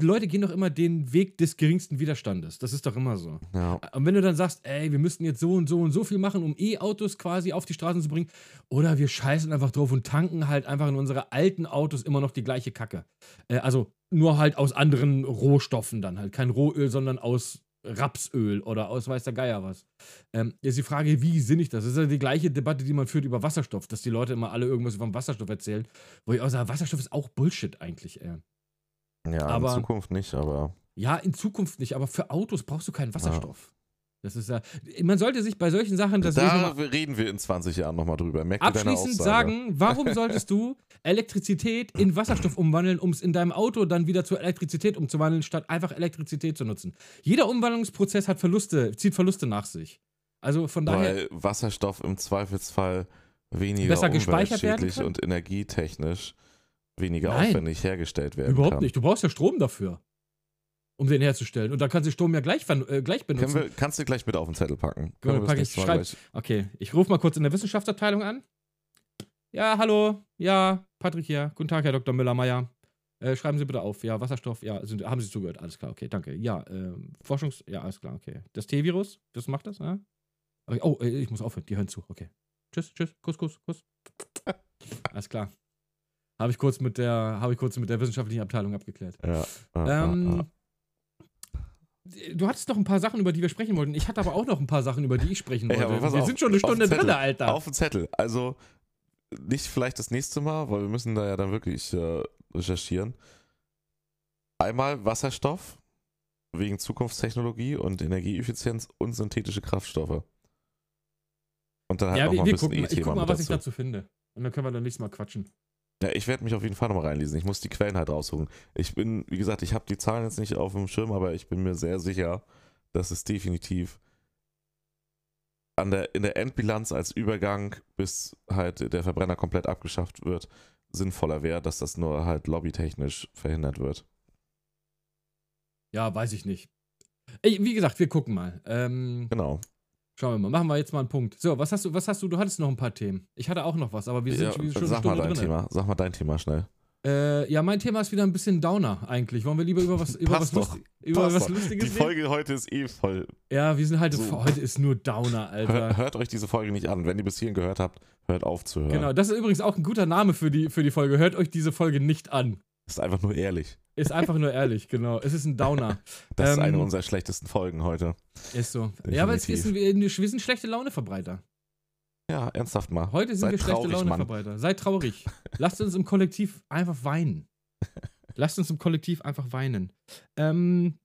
Leute gehen doch immer den Weg des geringsten Widerstandes. Das ist doch immer so. Ja. Und wenn du dann sagst, ey, wir müssten jetzt so und so und so viel machen, um E-Autos quasi auf die Straßen zu bringen, oder wir scheißen einfach drauf und tanken halt einfach in unsere alten Autos immer noch die gleiche Kacke. Äh, also nur halt aus anderen Rohstoffen dann halt. Kein Rohöl, sondern aus Rapsöl oder aus weiß der Geier was. Ähm, ist die Frage, wie sinnig das. Das ist ja die gleiche Debatte, die man führt über Wasserstoff, dass die Leute immer alle irgendwas vom Wasserstoff erzählen. Wo ich auch sage, Wasserstoff ist auch Bullshit eigentlich, ey. Ja, Aber- in Zukunft nicht, aber Ja, in Zukunft nicht, aber für Autos brauchst du keinen Wasserstoff. Das ist ja. Man sollte sich bei solchen Sachen, das da mal reden wir in 20 Jahren nochmal drüber. Deine abschließend sagen, warum (laughs) solltest du Elektrizität in Wasserstoff umwandeln, um es in deinem Auto dann wieder zur Elektrizität umzuwandeln, statt einfach Elektrizität zu nutzen? Jeder Umwandlungsprozess hat Verluste, zieht Verluste nach sich. Also von daher, Weil Wasserstoff im Zweifelsfall weniger Besser gespeichert werden kann? und energietechnisch weniger Nein. aufwendig hergestellt werden überhaupt kann. nicht. Du brauchst ja Strom dafür, um den herzustellen. Und dann kannst du Strom ja gleich, äh, gleich benutzen. wir, kannst du gleich mit auf den Zettel packen. Können wir pack ich- schreib- Okay, ich rufe mal kurz in der Wissenschaftsabteilung an. Ja, hallo. Ja, Patrick hier. Guten Tag, Herr Dr. Müller-Meyer. Äh, schreiben Sie bitte auf. Ja, Wasserstoff. Ja, sind, haben Sie zugehört. Alles klar, okay, danke. Ja, ähm, Forschungs... Ja, alles klar, okay. Das T-Virus, das macht das, ja? Okay, oh, äh, ich muss aufhören. Die hören zu. Okay. Tschüss, tschüss. Kuss, Kuss, Kuss. (laughs) alles klar. Habe ich kurz mit der, habe ich kurz mit der wissenschaftlichen Abteilung abgeklärt. Ja, ja, ja, Ähm, ja. Du hattest noch ein paar Sachen, über die wir sprechen wollten. Ich hatte aber auch noch ein paar Sachen, über die ich sprechen wollte. pass wir auf, sind schon eine Stunde drin, Alter. Auf den Zettel. Also nicht vielleicht das nächste Mal, weil wir müssen da ja dann wirklich äh, recherchieren. Einmal Wasserstoff wegen Zukunftstechnologie und Energieeffizienz und synthetische Kraftstoffe. Und dann halt ja, noch wir, mal ein bisschen gucken, mal- ich E-Thema guck mal, was ich dazu. dazu finde. Und dann können wir dann nächstes Mal quatschen. Ja, ich werde mich auf jeden Fall nochmal reinlesen. Ich muss die Quellen halt raussuchen. Ich bin, wie gesagt, ich habe die Zahlen jetzt nicht auf dem Schirm, aber ich bin mir sehr sicher, dass es definitiv an der, in der Endbilanz als Übergang, bis halt der Verbrenner komplett abgeschafft wird, sinnvoller wäre, dass das nur halt lobbytechnisch verhindert wird. Ja, weiß ich nicht. Ey, wie gesagt, wir gucken mal. Ähm, Genau. Schauen wir mal. Machen wir jetzt mal einen Punkt. So, was hast du, was hast du? Du hattest noch ein paar Themen. Ich hatte auch noch was, aber wir sind Ja, schon schon eine sag mal Stunde dein drin. Thema. Sag mal dein Thema schnell. Äh, ja, mein Thema ist wieder ein bisschen Downer eigentlich. Wollen wir lieber über was, (laughs) über was, Passt doch. Lustig, über Passt was doch. Lustiges Die reden? Folge heute ist eh voll. Ja, wir sind halt, So. (laughs) heute ist nur Downer, Alter. hört euch diese Folge nicht an. Wenn ihr bis hierhin gehört habt, hört auf zu hören. Genau, das ist übrigens auch ein guter Name für die, für die Folge. Hört euch diese Folge nicht an. Ist einfach nur ehrlich. Ist einfach nur ehrlich, genau. Es ist ein Downer. (laughs) Das ist eine Ähm, unserer schlechtesten Folgen heute. Ist so. Ja, weil es wir Definitiv. sind, wir, sind schlechte Laune-Verbreiter. Ja, ernsthaft mal. Heute sind Seid wir schlechte. Laune-Verbreiter. Seid traurig. (laughs) Lasst uns im Kollektiv einfach weinen. Lasst uns im Kollektiv einfach weinen. Ähm,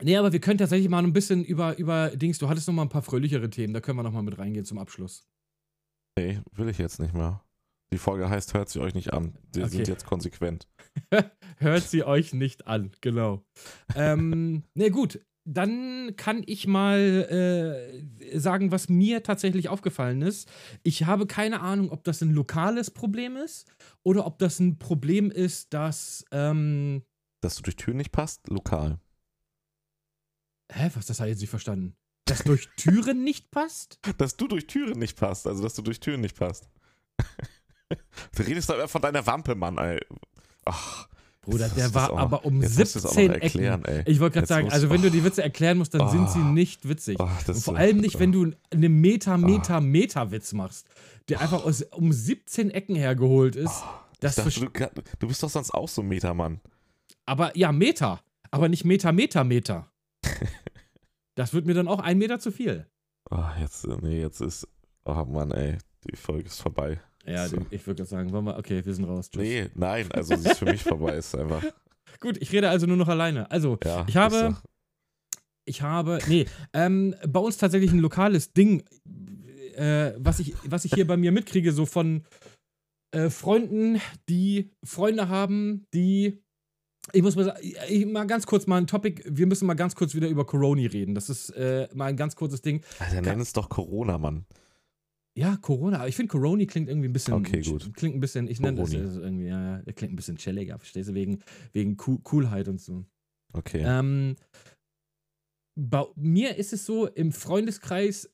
nee, aber wir können tatsächlich mal ein bisschen über, über Dings. Du hattest noch mal ein paar fröhlichere Themen. Da können wir noch mal mit reingehen zum Abschluss. Nee, will ich jetzt nicht mehr. Die Folge heißt, hört sie euch nicht an. Wir Okay. sind jetzt konsequent. (laughs) Hört sie euch nicht an, genau. ähm, (laughs) ne, gut. Dann kann ich mal äh, sagen, was mir tatsächlich aufgefallen ist. Ich habe keine Ahnung, ob das ein lokales Problem ist oder ob das ein Problem ist, dass. Ähm, Dass du durch Türen nicht passt, lokal. hä, was das habe ich jetzt nicht verstanden? Dass durch Türen nicht passt? (laughs) Dass du durch Türen nicht passt, also dass du durch Türen nicht passt. Du redest doch immer von deiner Wampe, Mann, ey. Ach, Bruder, der war auch aber um jetzt musst du's auch noch 17 erklären, Ecken. ey. Ich wollte gerade sagen, also wenn du die oh. Witze erklären musst, dann sind sie Oh. nicht witzig. oh, Und vor allem nicht, wenn du einen Meter, Ah. Meter, Meter Witz machst, der einfach aus um 17 Ecken hergeholt ist. Oh, Das dachte, du, du bist doch sonst auch so ein Metermann. aber ja, Meter. Aber nicht Meter, Meter, Meter. (laughs) Das wird mir dann auch ein Meter zu viel. Oh, jetzt, nee, jetzt ist. Oh Mann, ey. Die Folge ist vorbei. Ja, So. ich würde sagen, wollen wir, okay, wir sind raus. Tschüss. Nee, nein, also sie ist für mich vorbei, ist einfach. (laughs) Gut, ich rede also nur noch alleine. Also, Ja, Ich habe- ich habe, nee, ähm, bei uns tatsächlich ein lokales Ding, äh, was, ich, was ich hier bei mir mitkriege, so von äh, Freunden, die Freunde haben, die, ich muss mal sagen, ich, mal ganz kurz mal ein Topic, wir müssen mal ganz kurz wieder über Corona reden. Das ist äh, mal ein ganz kurzes Ding. Alter, nenn es doch Corona, Mann. Ja, Corona, aber ich finde Corona klingt irgendwie ein bisschen, Okay, gut. klingt ein bisschen, ich nenne das irgendwie, ja, ja, klingt ein bisschen chilliger, verstehst du, wegen, wegen Cool Coolheit und so. Okay. Ähm, bei mir ist es so, im Freundeskreis,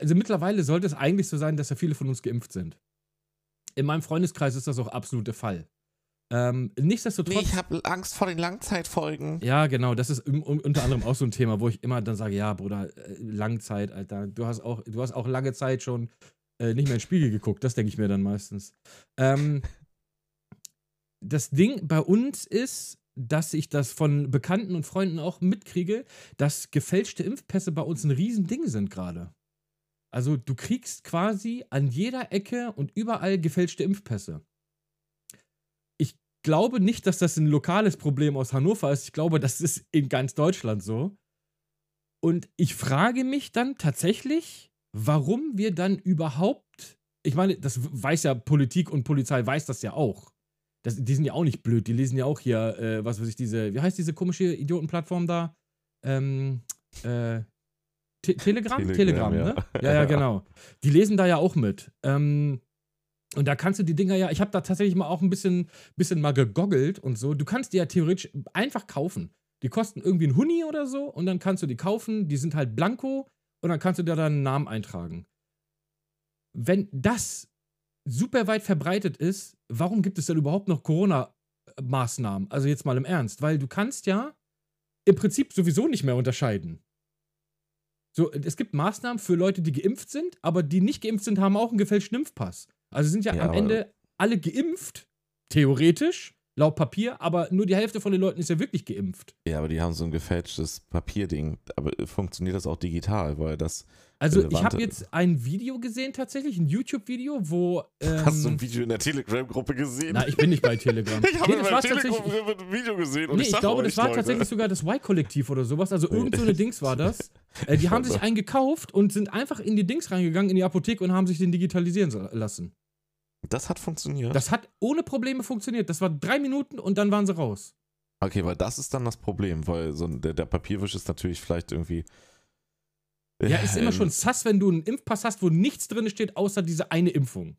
also mittlerweile sollte es eigentlich so sein, dass ja viele von uns geimpft sind. In meinem Freundeskreis ist das auch absolut der Fall. Ähm, nichtsdestotrotz. habe Angst vor den Langzeitfolgen. ja, genau, das ist im, un- unter anderem auch so ein Thema, wo ich immer dann sage, ja, Bruder, äh, Langzeit, Alter, du hast auch, du hast auch lange Zeit schon äh, nicht mehr in den Spiegel geguckt, das denke ich mir dann meistens. Ähm, (laughs) das Ding bei uns ist, dass ich das von Bekannten und Freunden auch mitkriege, dass gefälschte Impfpässe bei uns ein Riesending sind gerade. Also du kriegst quasi an jeder Ecke und überall gefälschte Impfpässe. Ich glaube nicht, dass das ein lokales Problem aus Hannover ist. Ich glaube, das ist in ganz Deutschland so. Und ich frage mich dann tatsächlich, warum wir dann überhaupt, ich meine, das weiß ja Politik und Polizei weiß das ja auch. Das, die sind ja auch nicht blöd, die lesen ja auch hier, äh, was weiß ich, diese, wie heißt diese komische Idiotenplattform da? Ähm, äh, Te Telegram? Telegram, Telegram, ja. ne? Ja, ja, genau. (laughs) Die lesen da ja auch mit. Ähm, und da kannst du die Dinger ja, ich habe da tatsächlich mal auch ein bisschen, bisschen mal gegoggelt und so. Du kannst die ja theoretisch einfach kaufen. Die kosten irgendwie einen Huni oder so und dann kannst du die kaufen. Die sind halt blanko und dann kannst du da deinen Namen eintragen. Wenn das super weit verbreitet ist, warum gibt es dann überhaupt noch Corona-Maßnahmen? Also jetzt mal im Ernst, weil du kannst ja im Prinzip sowieso nicht mehr unterscheiden. So, es gibt Maßnahmen für Leute, die geimpft sind, aber die nicht geimpft sind, haben auch einen gefälschten Impfpass. Also sind ja, Ja, am Ende alle geimpft, theoretisch, laut Papier, aber nur die Hälfte von den Leuten ist ja wirklich geimpft. Ja, aber die haben so ein gefälschtes Papierding. Aber funktioniert das auch digital? Weil das. Also ich habe jetzt ein Video gesehen tatsächlich, ein YouTube-Video, wo ähm, (laughs) Hast du ein Video in der Telegram-Gruppe gesehen? Na, ich bin nicht bei Telegram. (laughs) ich habe Nee, in meiner Telegram-Gruppe ein Video gesehen und nee, ich, ich glaube, euch, das war Leute, tatsächlich sogar das Y-Kollektiv oder sowas. Also irgend so eine (laughs) Dings war das. Äh, die haben sich einen gekauft und sind einfach in die Dings reingegangen, in die Apotheke und haben sich den digitalisieren lassen. Das hat funktioniert. Das hat ohne Probleme funktioniert. Das war drei Minuten und dann waren sie raus. okay, weil das ist dann das Problem, weil so ein- der, der Papierwisch ist natürlich vielleicht irgendwie. Ja, ist immer ähm, schon sass, wenn du einen Impfpass hast, wo nichts drin steht, außer diese eine Impfung.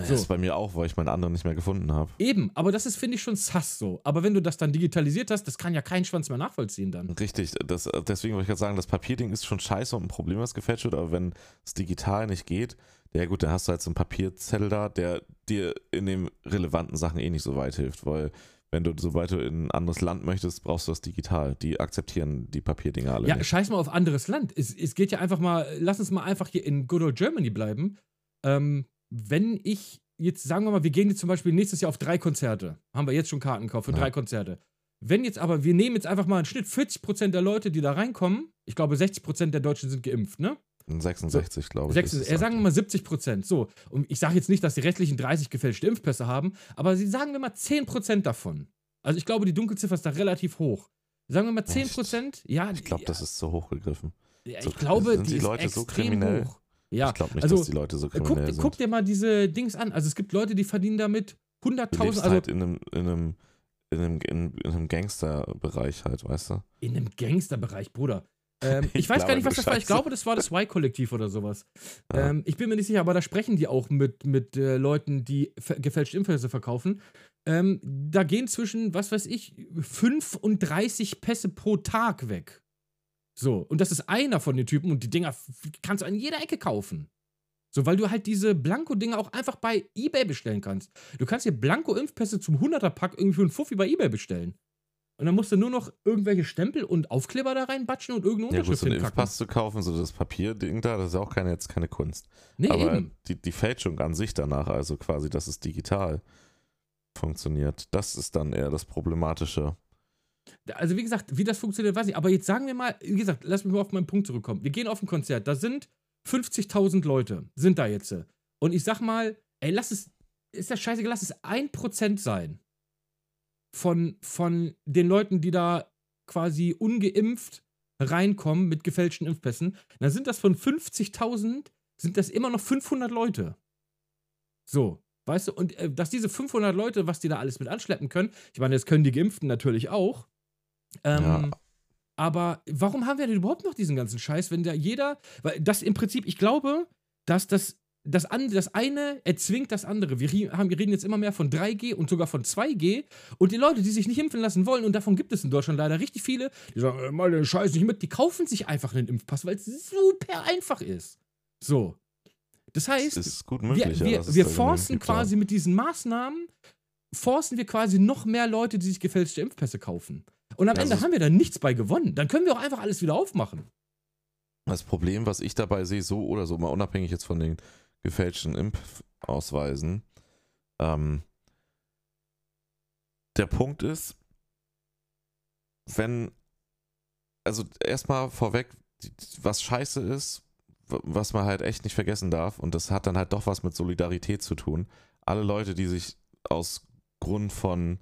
Das so. ist bei mir auch, weil ich meine anderen nicht mehr gefunden habe. Eben, aber das ist, finde ich, schon sass so. Aber wenn du das dann digitalisiert hast, das kann ja kein Schwanz mehr nachvollziehen dann. Richtig, das, deswegen wollte ich gerade sagen, das Papierding ist schon scheiße und ein Problem, was gefälscht wird, aber wenn es digital nicht geht, ja gut, dann hast du halt so einen Papierzettel da, der dir in den relevanten Sachen eh nicht so weit hilft, weil wenn du, sobald du in ein anderes Land möchtest, brauchst du das digital. Die akzeptieren die Papierdinger alle Ja, nicht. scheiß mal auf anderes Land. Es, es geht ja einfach mal, lass uns mal einfach hier in Good Old Germany bleiben. Ähm, wenn ich jetzt, sagen wir mal, wir gehen jetzt zum Beispiel nächstes Jahr auf drei Konzerte. Haben wir jetzt schon Karten gekauft für Ja. drei Konzerte. Wenn jetzt aber, wir nehmen jetzt einfach mal einen Schnitt, 40% der Leute, die da reinkommen, ich glaube 60% der Deutschen sind geimpft, ne? 66, glaube ich. Sechs, ist es äh, sagen wir mal 70 Prozent. So. Und ich sage jetzt nicht, dass die restlichen 30 gefälschte Impfpässe haben, aber sie sagen wir mal 10 Prozent davon. Also ich glaube, die Dunkelziffer ist da relativ hoch. Sagen wir mal 10 Prozent? Ja, Ich glaube, das ist zu hoch gegriffen. ja, so- ich glaube, sind die, die Leute so kriminell? hoch. Ja, ich glaube nicht, also, dass die Leute so guck, kriminell sind. guck dir mal diese Dings an. Also es gibt Leute, die verdienen damit du 100.000, lebst also halt in einem, in einem, in einem, in, in einem Gangsterbereich halt, weißt du? in einem Gangsterbereich, Bruder. Ähm, (laughs) ich, Ich weiß gar nicht, was das war. Ich Scheiße. glaube, das war das Y-Kollektiv oder sowas. Ja. Ähm, ich bin mir nicht sicher, aber da sprechen die auch mit, mit äh, Leuten, die gefälschte Impfpässe verkaufen. Ähm, da gehen zwischen, was weiß ich, 5 und 30 Pässe pro Tag weg. So, und das ist einer von den Typen und die Dinger kannst du an jeder Ecke kaufen. So, weil du halt diese Blanko-Dinger auch einfach bei Ebay bestellen kannst. Du kannst dir Blanko-Impfpässe zum 100er-Pack irgendwie für einen Fuffi bei Ebay bestellen. Und dann musst du nur noch irgendwelche Stempel und Aufkleber da reinbatschen und irgendeine Ja, gut, Unterschrift so einen hinkacken. Impfpass zu kaufen, so das Papierding da, das ist auch keine, jetzt keine Kunst. Nee, Aber eben. die, die Fälschung an sich danach, also quasi, dass es digital funktioniert, das ist dann eher das Problematische. Also, wie gesagt, wie das funktioniert, weiß ich. Aber jetzt sagen wir mal, wie gesagt, lass mich mal auf meinen Punkt zurückkommen. Wir gehen auf ein Konzert, da sind 50.000 Leute, sind da jetzt. Und ich sag mal, ey, lass es, ist das scheißegal, lass es 1% sein von, von den Leuten, die da quasi ungeimpft reinkommen mit gefälschten Impfpässen. Dann sind das von 50.000, sind das immer noch 500 Leute. So, weißt du, und äh, dass diese 500 Leute, was die da alles mit anschleppen können, ich meine, das können die Geimpften natürlich auch. Ähm, Ja. Aber warum haben wir denn überhaupt noch diesen ganzen Scheiß, wenn da jeder, weil das im Prinzip, ich glaube, dass das, das, an, das eine erzwingt das andere. Wir, haben, wir reden jetzt immer mehr von 3G und sogar von 2G. Und die Leute, die sich nicht impfen lassen wollen, und davon gibt es in Deutschland leider richtig viele, die sagen, äh, mal den Scheiß nicht mit, die kaufen sich einfach einen Impfpass, weil es super einfach ist. So. Das Das heißt, ist gut möglich. wir, ja, wir, es wir forcen ja. quasi mit diesen Maßnahmen, forcen wir quasi noch mehr Leute, die sich gefälschte Impfpässe kaufen. Und am Ja, Ende also- haben wir da nichts bei gewonnen. Dann können wir auch einfach alles wieder aufmachen. Das Problem, was ich dabei sehe, so oder so, mal unabhängig jetzt von den gefälschten Impfausweisen, ähm, der Punkt ist, wenn, also erstmal vorweg, die- was scheiße ist, was man halt echt nicht vergessen darf, und das hat dann halt doch was mit Solidarität zu tun. Alle Leute, die sich aus Grund von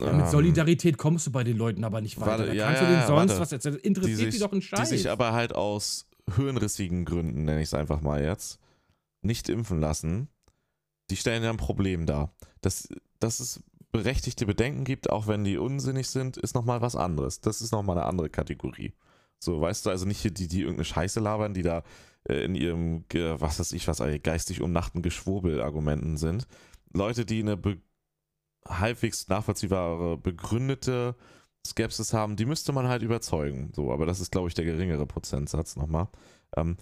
Ja, mit ähm, Solidarität kommst du bei den Leuten aber nicht weiter. warte, da ja, kannst du ja, denen ja, sonst warte. was erzählen. Das interessiert die die, sich, doch einen die Scheiß. sich aber halt aus hirnrissigen Gründen, nenne ich es einfach mal jetzt, nicht impfen lassen, die stellen ja ein Problem dar. Dass, dass es berechtigte Bedenken gibt, auch wenn die unsinnig sind, ist nochmal was anderes. Das ist nochmal eine andere Kategorie. So, weißt du, also nicht die, die irgendeine Scheiße labern, die da äh, in ihrem, ge- was weiß ich, was ey, geistig umnachten Geschwurbel-Argumenten sind. Leute, die eine halbwegs nachvollziehbare, begründete Skepsis haben, die müsste man halt überzeugen. So, aber das ist, glaube ich, der geringere Prozentsatz nochmal. Ähm,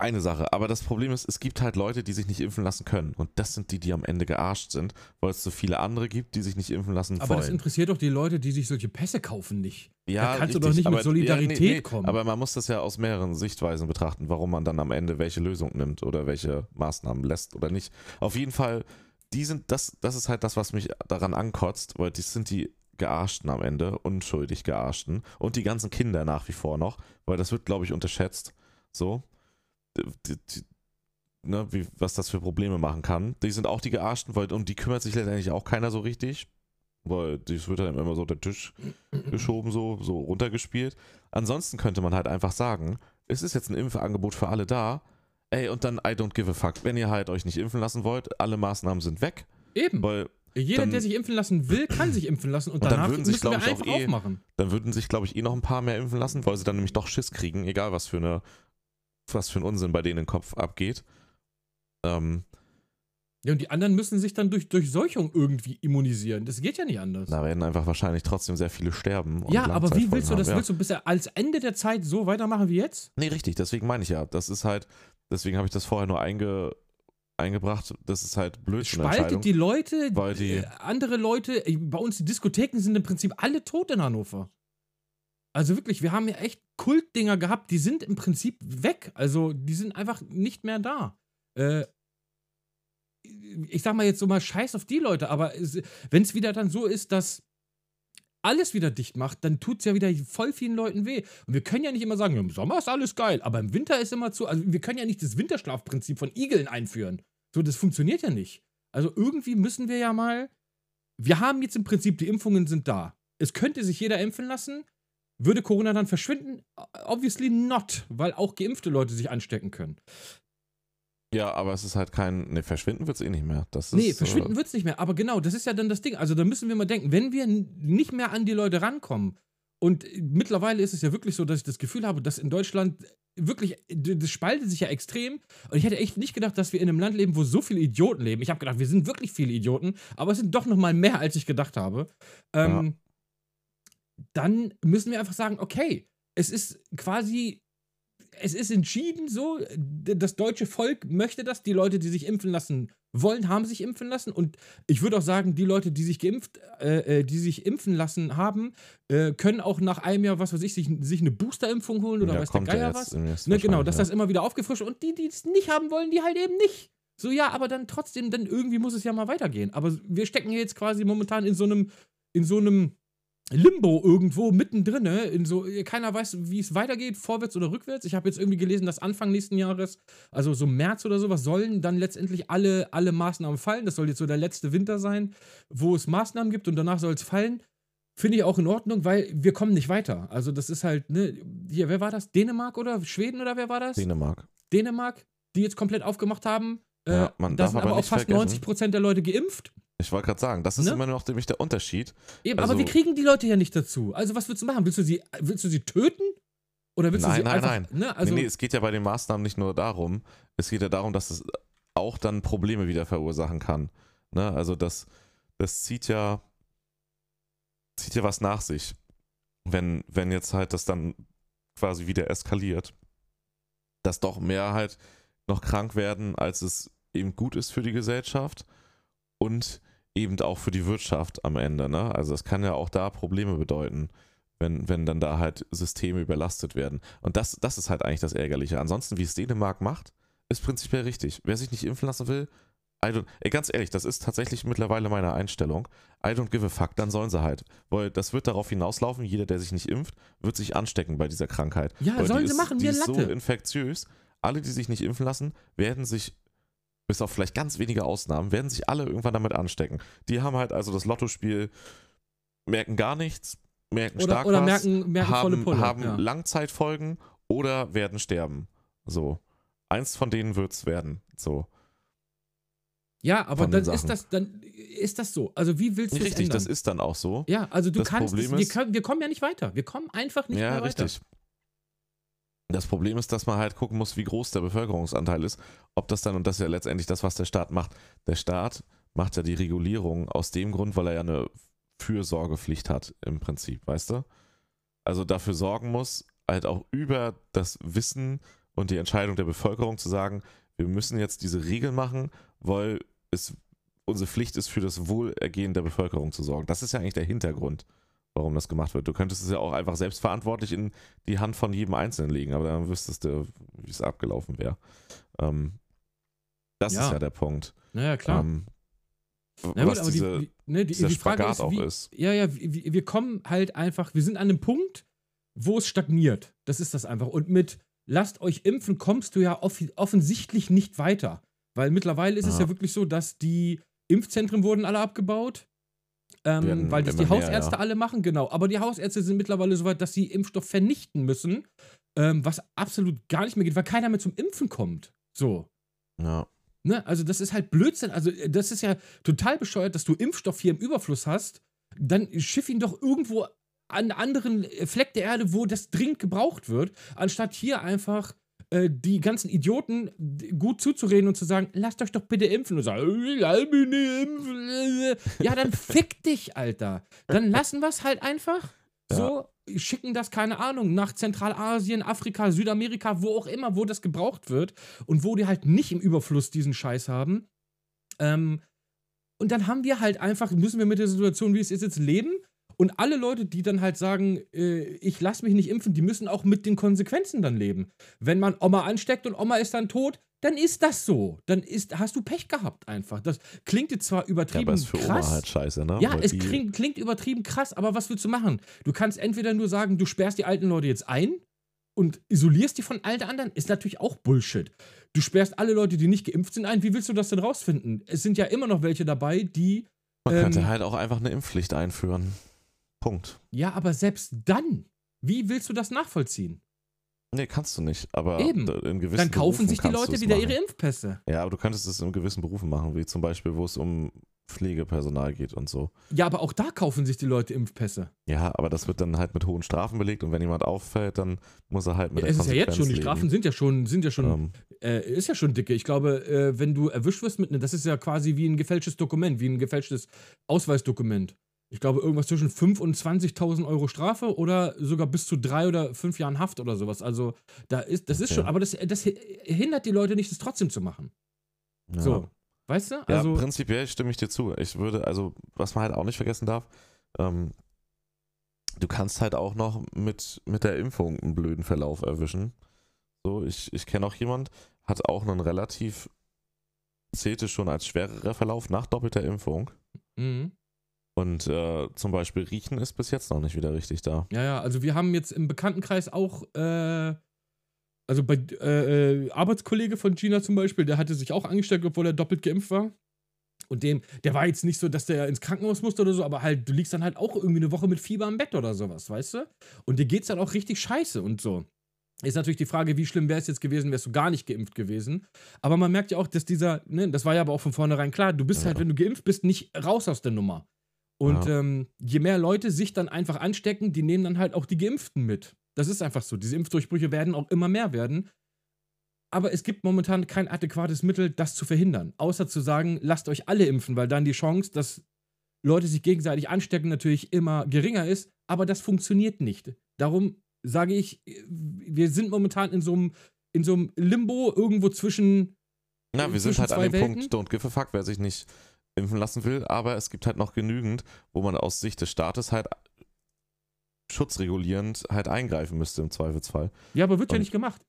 eine Sache, aber das Problem ist, es gibt halt Leute, die sich nicht impfen lassen können. Und das sind die, die am Ende gearscht sind, weil es so viele andere gibt, die sich nicht impfen lassen aber das wollen. interessiert doch die Leute, die sich solche Pässe kaufen, nicht. Ja, da kannst du richtig, doch nicht mit aber- Solidarität kommen. Aber man muss das ja aus mehreren Sichtweisen betrachten, warum man dann am Ende welche Lösung nimmt oder welche Maßnahmen lässt oder nicht. Auf jeden Fall, die sind, das, das ist halt das, was mich daran ankotzt, weil die sind die Gearschten am Ende, unschuldig Gearschten und die ganzen Kinder nach wie vor noch, weil das wird, glaube ich, unterschätzt. So. Die, die, ne, wie, was das für Probleme machen kann. Die sind auch die Gearschten, weil um die kümmert sich letztendlich auch keiner so richtig. Weil das wird dann immer so unter den Tisch geschoben, so, so runtergespielt. Ansonsten könnte man halt einfach sagen, es ist jetzt ein Impfangebot für alle da, Ey, und dann I don't give a fuck. Wenn ihr halt euch nicht impfen lassen wollt, alle Maßnahmen sind weg. Eben. Weil Jeder, dann- der sich impfen lassen will, kann sich impfen lassen und, Und dann danach würden sich, müssen wir ich, auch einfach eh- aufmachen. dann würden sich, glaube ich, eh noch ein paar mehr impfen lassen, weil sie dann nämlich doch Schiss kriegen, egal was für eine, was für ein Unsinn bei denen im Kopf abgeht. Ähm, Ja, und die anderen müssen sich dann durch Durchseuchung irgendwie immunisieren. Das geht ja nicht anders. da werden einfach wahrscheinlich trotzdem sehr viele sterben. ja, aber wie willst du das? haben, Willst du bis als Ende der Zeit so weitermachen wie jetzt? Nee, richtig, deswegen meine ich ja. Das ist halt, deswegen habe ich das vorher nur einge, eingebracht. Das ist halt blöd. Spaltet die Leute, weil die- äh, andere Leute, äh, bei uns die Diskotheken sind im Prinzip alle tot in Hannover. Also wirklich, wir haben ja echt Kultdinger gehabt, die sind im Prinzip weg. Also die sind einfach nicht mehr da. Äh, ich sag mal jetzt so mal Scheiß auf die Leute, aber wenn es wieder dann so ist, dass alles wieder dicht macht, dann tut es ja wieder voll vielen Leuten weh. Und wir können ja nicht immer sagen, im Sommer ist alles geil, aber im Winter ist immer zu. Also wir können ja nicht das Winterschlafprinzip von Igeln einführen. So, das funktioniert ja nicht. Also irgendwie müssen wir ja mal. Wir haben jetzt im Prinzip, die Impfungen sind da. Es könnte sich jeder impfen lassen. Würde Corona dann verschwinden? Obviously not, weil auch geimpfte Leute sich anstecken können. Ja, aber es ist halt kein. Ne, verschwinden wird es eh nicht mehr. Das ist, Nee, verschwinden äh, wird es nicht mehr. Aber genau, das ist ja dann das Ding. Also da müssen wir mal denken, wenn wir nicht mehr an die Leute rankommen, und äh, mittlerweile ist es ja wirklich so, dass ich das Gefühl habe, dass in Deutschland wirklich, das spaltet sich ja extrem. Und ich hätte echt nicht gedacht, dass wir in einem Land leben, wo so viele Idioten leben. Ich habe gedacht, wir sind wirklich viele Idioten, aber es sind doch noch mal mehr, als ich gedacht habe. Ähm, Dann müssen wir einfach sagen, okay, es ist quasi es ist entschieden so, das deutsche Volk möchte das, die Leute, die sich impfen lassen wollen, haben sich impfen lassen und ich würde auch sagen, die Leute, die sich geimpft, äh, äh, die sich impfen lassen haben, äh, können auch nach einem Jahr, was weiß ich, sich, sich eine Boosterimpfung holen oder ja, weiß der ja Geier was. Ne, genau, dass wahrscheinlich, das immer wieder aufgefrischt wird und die, die es nicht haben wollen, die halt eben nicht. So, ja, aber dann trotzdem, dann irgendwie muss es ja mal weitergehen. Aber wir stecken hier jetzt quasi momentan in so einem, in so einem Limbo irgendwo mittendrin, ne? in so, keiner weiß, wie es weitergeht, vorwärts oder rückwärts. Ich habe jetzt irgendwie gelesen, dass Anfang nächsten Jahres, also so März oder sowas, sollen dann letztendlich alle, alle Maßnahmen fallen. Das soll jetzt so der letzte Winter sein, wo es Maßnahmen gibt und danach soll es fallen. Finde ich auch in Ordnung, weil wir kommen nicht weiter. Also, das ist halt, ne, hier, wer war das? Dänemark oder Schweden oder wer war das? Dänemark. Dänemark, die jetzt komplett aufgemacht haben. Äh, Ja, man da darf sind aber aber auch fast vergessen- 90% der Leute geimpft. Ich wollte gerade sagen, das ist Ne? immer noch nämlich der Unterschied. Eben, Also- aber wir kriegen die Leute ja nicht dazu. Also, was willst du machen? Willst du sie, willst du sie töten? Oder willst du Nein, sie nein, einfach. nein. Ne? Also, nee, nee, es geht ja bei den Maßnahmen nicht nur darum, es geht ja darum, dass es auch dann Probleme wieder verursachen kann. Ne? Also das, das zieht ja, zieht ja was nach sich. Wenn, wenn jetzt halt das dann quasi wieder eskaliert, dass doch mehr halt noch krank werden, als es eben gut ist für die Gesellschaft und eben auch für die Wirtschaft am Ende. Ne? Also es kann ja auch da Probleme bedeuten, wenn, wenn dann da halt Systeme überlastet werden. Und das, das ist halt eigentlich das Ärgerliche. Ansonsten, wie es Dänemark macht, ist prinzipiell richtig. Wer sich nicht impfen lassen will, I don't, ey, ganz ehrlich, das ist tatsächlich mittlerweile meine Einstellung. I don't give a fuck, dann sollen sie halt. Weil das wird darauf hinauslaufen, jeder, der sich nicht impft, wird sich anstecken bei dieser Krankheit. ja, Weil sollen die sie ist, machen, die mir ist so infektiös. Alle, die sich nicht impfen lassen, werden sich, bis auf vielleicht ganz wenige Ausnahmen, werden sich alle irgendwann damit anstecken. Die haben halt also das Lottospiel, merken gar nichts, merken oder stark oder was, merken, merken haben, Pulle. haben ja. Langzeitfolgen oder werden sterben. So. Eins von denen wird's werden. So. ja, aber dann ist Sachen. das, dann ist das so. Also, wie willst du es Richtig, ändern? das ist dann auch so. ja, also du das kannst, Problem es, wir, ist- können, wir kommen ja nicht weiter. Wir kommen einfach nicht ja, mehr weiter. richtig. Das Problem ist, dass man halt gucken muss, wie groß der Bevölkerungsanteil ist. Ob das dann, und das ist ja letztendlich das, was der Staat macht. Der Staat macht ja die Regulierung aus dem Grund, weil er ja eine Fürsorgepflicht hat, im Prinzip, weißt du? Also dafür sorgen muss, halt auch über das Wissen und die Entscheidung der Bevölkerung zu sagen, wir müssen jetzt diese Regeln machen, weil es unsere Pflicht ist, für das Wohlergehen der Bevölkerung zu sorgen. Das ist ja eigentlich der Hintergrund, warum das gemacht wird. Du könntest es ja auch einfach selbstverantwortlich in die Hand von jedem Einzelnen legen, aber dann wüsstest du, wie es abgelaufen wäre. Ähm, das Ja. ist ja der Punkt. Naja, klar. Ähm, Na gut, was aber diese, die, ne, die, dieser die Frage Spagat ist, auch wie, ist. Ja, ja, wir, wir kommen halt einfach, wir sind an einem Punkt, wo es stagniert. Das ist das einfach. Und mit lasst euch impfen kommst du ja off offensichtlich nicht weiter. Weil mittlerweile ist es Ja. ja wirklich so, dass die Impfzentren wurden alle abgebaut. Ähm, weil das die immer mehr, Hausärzte ja. alle machen, genau. Aber die Hausärzte sind mittlerweile so weit, dass sie Impfstoff vernichten müssen, ähm, was absolut gar nicht mehr geht, weil keiner mehr zum Impfen kommt. So. Ja. Ne? Also, das ist halt Blödsinn. Also, äh, das ist ja total bescheuert, dass du Impfstoff hier im Überfluss hast. Dann schiff ihn doch irgendwo an einen anderen äh, Fleck der Erde, wo das dringend gebraucht wird, anstatt hier einfach äh, die ganzen Idioten gut zuzureden und zu sagen, lasst euch doch bitte impfen. Und sagen, nicht impfen. Ja, dann fick dich, Alter. Dann lassen wir es halt einfach. So, schicken das, keine Ahnung, nach Zentralasien, Afrika, Südamerika, wo auch immer, wo das gebraucht wird und wo die halt nicht im Überfluss diesen Scheiß haben. Ähm, und dann haben wir halt einfach, müssen wir mit der Situation, wie es ist, jetzt leben. Und alle Leute, die dann halt sagen, äh, ich lasse mich nicht impfen, die müssen auch mit den Konsequenzen dann leben. Wenn man Oma ansteckt und Oma ist dann tot, dann ist das so. Dann ist, hast du Pech gehabt einfach. Das klingt jetzt zwar übertrieben ja, aber ist für krass. Oma halt scheiße, ne? Ja, Weil es klingt, klingt übertrieben krass, aber was willst du machen? Du kannst entweder nur sagen, du sperrst die alten Leute jetzt ein und isolierst die von allen anderen. Ist natürlich auch Bullshit. Du sperrst alle Leute, die nicht geimpft sind, ein. Wie willst du das denn rausfinden? Es sind ja immer noch welche dabei, die. Man ähm, könnte halt auch einfach eine Impfpflicht einführen. Punkt. Ja, aber selbst dann, wie willst du das nachvollziehen? Nee, kannst du nicht. Aber Eben. in gewissen Dann kaufen Berufen sich die Leute wieder machen. ihre Impfpässe. Ja, aber du könntest es in gewissen Berufen machen, wie zum Beispiel, wo es um Pflegepersonal geht und so. Ja, aber auch da kaufen sich die Leute Impfpässe. Ja, aber das wird dann halt mit hohen Strafen belegt und wenn jemand auffällt, dann muss er halt mit ja, der Es ist ja jetzt schon, die Strafen sind ja schon, sind ja schon, ähm. äh, ist ja schon dicke. Ich glaube, äh, wenn du erwischt wirst mit, ne, das ist ja quasi wie ein gefälschtes Dokument, wie ein gefälschtes Ausweisdokument ich glaube, irgendwas zwischen 5.000 und 20.000 Euro Strafe oder sogar bis zu drei oder fünf Jahren Haft oder sowas. Also, da ist, das ist schon, aber das, das hindert die Leute nicht, das trotzdem zu machen. Ja. So, weißt du? Also, ja, prinzipiell stimme ich dir zu. Ich würde, also, was man halt auch nicht vergessen darf, ähm, du kannst halt auch noch mit, mit der Impfung einen blöden Verlauf erwischen. So, ich, ich kenne auch jemand, hat auch einen relativ, zählte schon als schwererer Verlauf nach doppelter Impfung. Mhm. Und äh, zum Beispiel Riechen ist bis jetzt noch nicht wieder richtig da. Ja, ja, also wir haben jetzt im Bekanntenkreis auch, äh, also bei äh, äh, Arbeitskollege von Gina zum Beispiel, der hatte sich auch angesteckt, obwohl er doppelt geimpft war. Und dem, der war jetzt nicht so, dass der ins Krankenhaus musste oder so, aber halt, du liegst dann halt auch irgendwie eine Woche mit Fieber im Bett oder sowas, weißt du? Und dir geht's dann auch richtig scheiße und so. Ist natürlich die Frage, wie schlimm wäre es jetzt gewesen, wärst du gar nicht geimpft gewesen. Aber man merkt ja auch, dass dieser, ne, das war ja aber auch von vornherein klar, du bist ja. halt, wenn du geimpft bist, nicht raus aus der Nummer. Und ja. ähm, je mehr Leute sich dann einfach anstecken, die nehmen dann halt auch die Geimpften mit. Das ist einfach so. Diese Impfdurchbrüche werden auch immer mehr werden. Aber es gibt momentan kein adäquates Mittel, das zu verhindern. Außer zu sagen, lasst euch alle impfen, weil dann die Chance, dass Leute sich gegenseitig anstecken, natürlich immer geringer ist. Aber das funktioniert nicht. Darum sage ich, wir sind momentan in so einem, in so einem Limbo irgendwo zwischen. Na, wir sind halt an dem Welten. Punkt, don't give a fuck, wer sich nicht impfen lassen will, aber es gibt halt noch genügend, wo man aus Sicht des Staates halt schutzregulierend halt eingreifen müsste im Zweifelsfall. Ja, aber wird Und, ja nicht gemacht.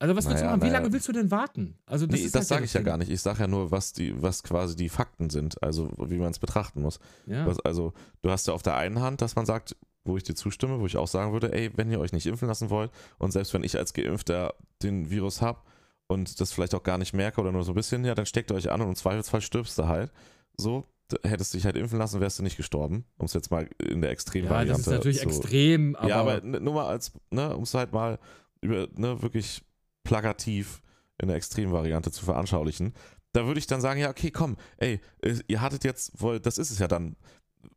Also was willst naja, du machen? Wie lange willst du denn warten? Also das, nee, das halt sage ich ja gar nicht. Ich sage ja nur, was die, was quasi die Fakten sind, also wie man es betrachten muss. Ja. Was, also du hast ja auf der einen Hand, dass man sagt, wo ich dir zustimme, wo ich auch sagen würde, ey, wenn ihr euch nicht impfen lassen wollt und selbst wenn ich als Geimpfter den Virus habe, und das vielleicht auch gar nicht merke oder nur so ein bisschen, ja, dann steckt ihr euch an und im Zweifelsfall stirbst du halt. So, hättest du dich halt impfen lassen, wärst du nicht gestorben. Um es jetzt mal in der Extremvariante. Ja, das ist natürlich zu, extrem, aber. Ja, aber nur mal als, ne, um es halt mal über, ne, wirklich plakativ in der Extremvariante zu veranschaulichen. Da würde ich dann sagen, ja, okay, komm, ey, ihr hattet jetzt, das ist es ja dann.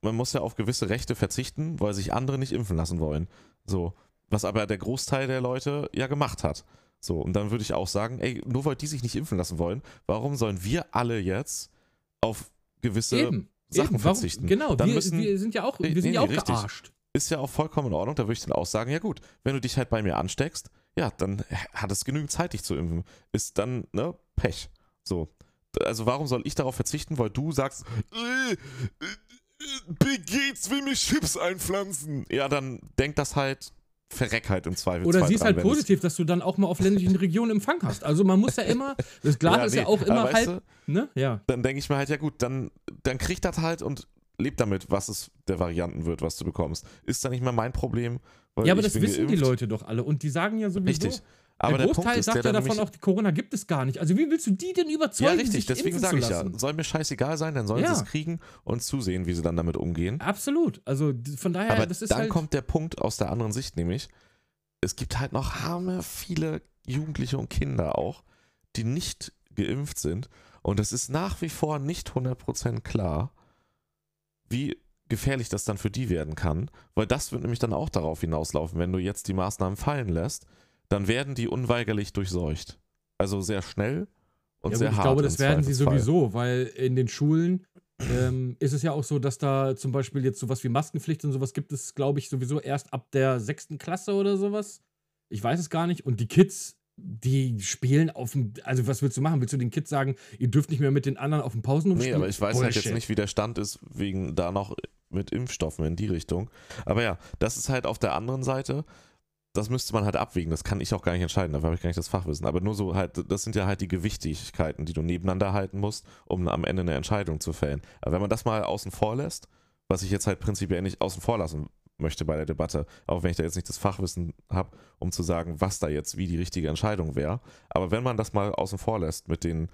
Man muss ja auf gewisse Rechte verzichten, weil sich andere nicht impfen lassen wollen. So. Was aber der Großteil der Leute ja gemacht hat. So, und dann würde ich auch sagen, ey, nur weil die sich nicht impfen lassen wollen, warum sollen wir alle jetzt auf gewisse Eben. Sachen Eben, warum, verzichten? Genau, dann wir, müssen, wir sind ja auch, wir sind nee, ja auch richtig. gearscht. Ist ja auch vollkommen in Ordnung, da würde ich dann auch sagen, ja gut, wenn du dich halt bei mir ansteckst, ja, dann hat es genügend Zeit, dich zu impfen. Ist dann, ne, Pech. So. Also warum soll ich darauf verzichten, weil du sagst, äh, äh, Bill Gates will mir Chips einpflanzen. Ja, dann denk das halt verreck halt im Zweifel. Oder siehst halt positiv, dass du dann auch mal auf ländlichen Regionen Empfang hast. Also man muss ja immer, das Glas ja, ist ja auch immer halb, du, ne? Ja. Dann denke ich mir halt, ja gut, dann, dann kriegt das halt und lebt damit, was es der Varianten wird, was du bekommst. Ist dann nicht mehr mein Problem. ja, aber das wissen geimpft. die Leute doch alle und die sagen ja sowieso. Richtig. Aber der, der Großteil ist, sagt ja davon auch, die Corona gibt es gar nicht. Also wie willst du die denn überzeugen? Ja, richtig, deswegen sage ich ja, soll mir scheißegal sein, dann sollen ja. sie es kriegen und zusehen, wie sie dann damit umgehen. Absolut. Also von daher, Aber das ist dann halt kommt der Punkt aus der anderen Sicht, nämlich, es gibt halt noch arme viele Jugendliche und Kinder auch, die nicht geimpft sind. Und es ist nach wie vor nicht 100% klar, wie gefährlich das dann für die werden kann, weil das wird nämlich dann auch darauf hinauslaufen, wenn du jetzt die Maßnahmen fallen lässt, dann werden die unweigerlich durchseucht. Also sehr schnell und Ja, sehr gut, ich hart. glaube, im das werden sie sowieso, weil in den Schulen ähm, ist es ja auch so, dass da zum Beispiel jetzt sowas wie Maskenpflicht und sowas gibt es, glaube ich, sowieso erst ab der sechsten Klasse oder sowas. Ich weiß es gar nicht. Und die Kids, die spielen auf dem, also was willst du machen? Willst du den Kids sagen, ihr dürft nicht mehr mit den anderen auf dem Pausenhof Nee, spielen? aber ich weiß halt jetzt Bullshit. nicht, wie der Stand ist, wegen da noch mit Impfstoffen in die Richtung. Aber ja, das ist halt auf der anderen Seite, das müsste man halt abwägen. Das kann ich auch gar nicht entscheiden, dafür habe ich gar nicht das Fachwissen. Aber nur so halt, das sind ja halt die Gewichtigkeiten, die du nebeneinander halten musst, um am Ende eine Entscheidung zu fällen. Aber wenn man das mal außen vor lässt, was ich jetzt halt prinzipiell nicht außen vor lassen möchte bei der Debatte, auch wenn ich da jetzt nicht das Fachwissen habe, um zu sagen, was da jetzt wie die richtige Entscheidung wäre. Aber wenn man das mal außen vor lässt mit den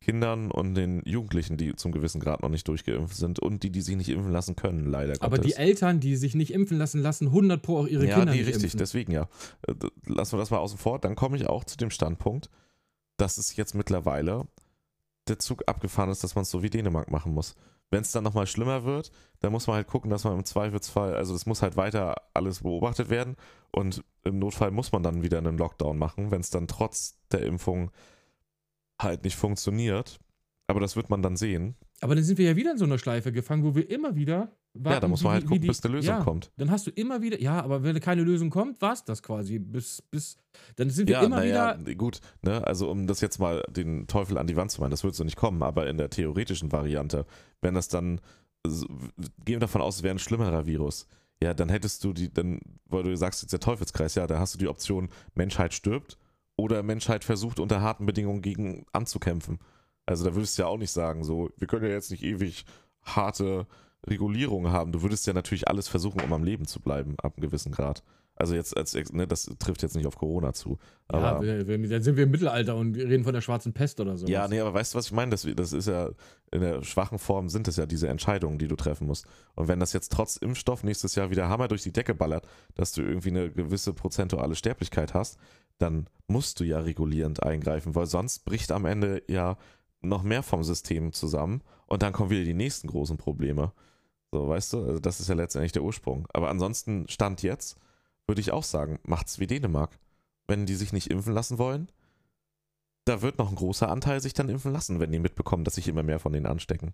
Kindern und den Jugendlichen, die zum gewissen Grad noch nicht durchgeimpft sind und die, die sich nicht impfen lassen können, leider Aber die Gottes. Eltern, die sich nicht impfen lassen, lassen 100 pro auch ihre ja, Kinder die nicht richtig, impfen. deswegen ja. Äh, Lassen wir das mal außen vor. Dann komme ich auch zu dem Standpunkt, dass es jetzt mittlerweile der Zug abgefahren ist, dass man es so wie Dänemark machen muss. Wenn es dann nochmal schlimmer wird, dann muss man halt gucken, dass man im Zweifelsfall, also es muss halt weiter alles beobachtet werden und im Notfall muss man dann wieder einen Lockdown machen, wenn es dann trotz der Impfung halt nicht funktioniert. Aber das wird man dann sehen. Aber dann sind wir ja wieder in so einer Schleife gefangen, wo wir immer wieder warten, ja, da muss man halt gucken, die- bis eine Lösung ja, kommt. Dann hast du immer wieder, ja, aber wenn keine Lösung kommt, war es das quasi. Bis, bis, dann sind wir Ja, immer wieder. gut, ne, also um das jetzt mal den Teufel an die Wand zu machen, das wird so nicht kommen, aber in der theoretischen Variante, wenn das dann, gehen wir davon aus, es wäre ein schlimmerer Virus, ja, dann hättest du die, dann, weil du sagst jetzt der Teufelskreis, ja, da hast du die Option, Menschheit stirbt oder Menschheit versucht unter harten Bedingungen gegen anzukämpfen. Also da würdest du ja auch nicht sagen, so, wir können ja jetzt nicht ewig harte Regulierungen haben. Du würdest ja natürlich alles versuchen, um am Leben zu bleiben, ab einem gewissen Grad. Also jetzt, als, ne, das trifft jetzt nicht auf Corona zu. Ja, Aber, wir, wir, dann sind wir im Mittelalter und reden von der schwarzen Pest oder so. ja, nee, aber weißt du, was ich meine? Das, das ist ja, in der schwachen Form sind es ja diese Entscheidungen, die du treffen musst. Und wenn das jetzt trotz Impfstoff nächstes Jahr wieder Hammer durch die Decke ballert, dass du irgendwie eine gewisse prozentuale Sterblichkeit hast, dann musst du ja regulierend eingreifen, weil sonst bricht am Ende ja noch mehr vom System zusammen und dann kommen wieder die nächsten großen Probleme. So, weißt du, also das ist ja letztendlich der Ursprung. Aber ansonsten, Stand jetzt, würde ich auch sagen, macht's wie Dänemark. Wenn die sich nicht impfen lassen wollen, da wird noch ein großer Anteil sich dann impfen lassen, wenn die mitbekommen, dass sich immer mehr von denen anstecken.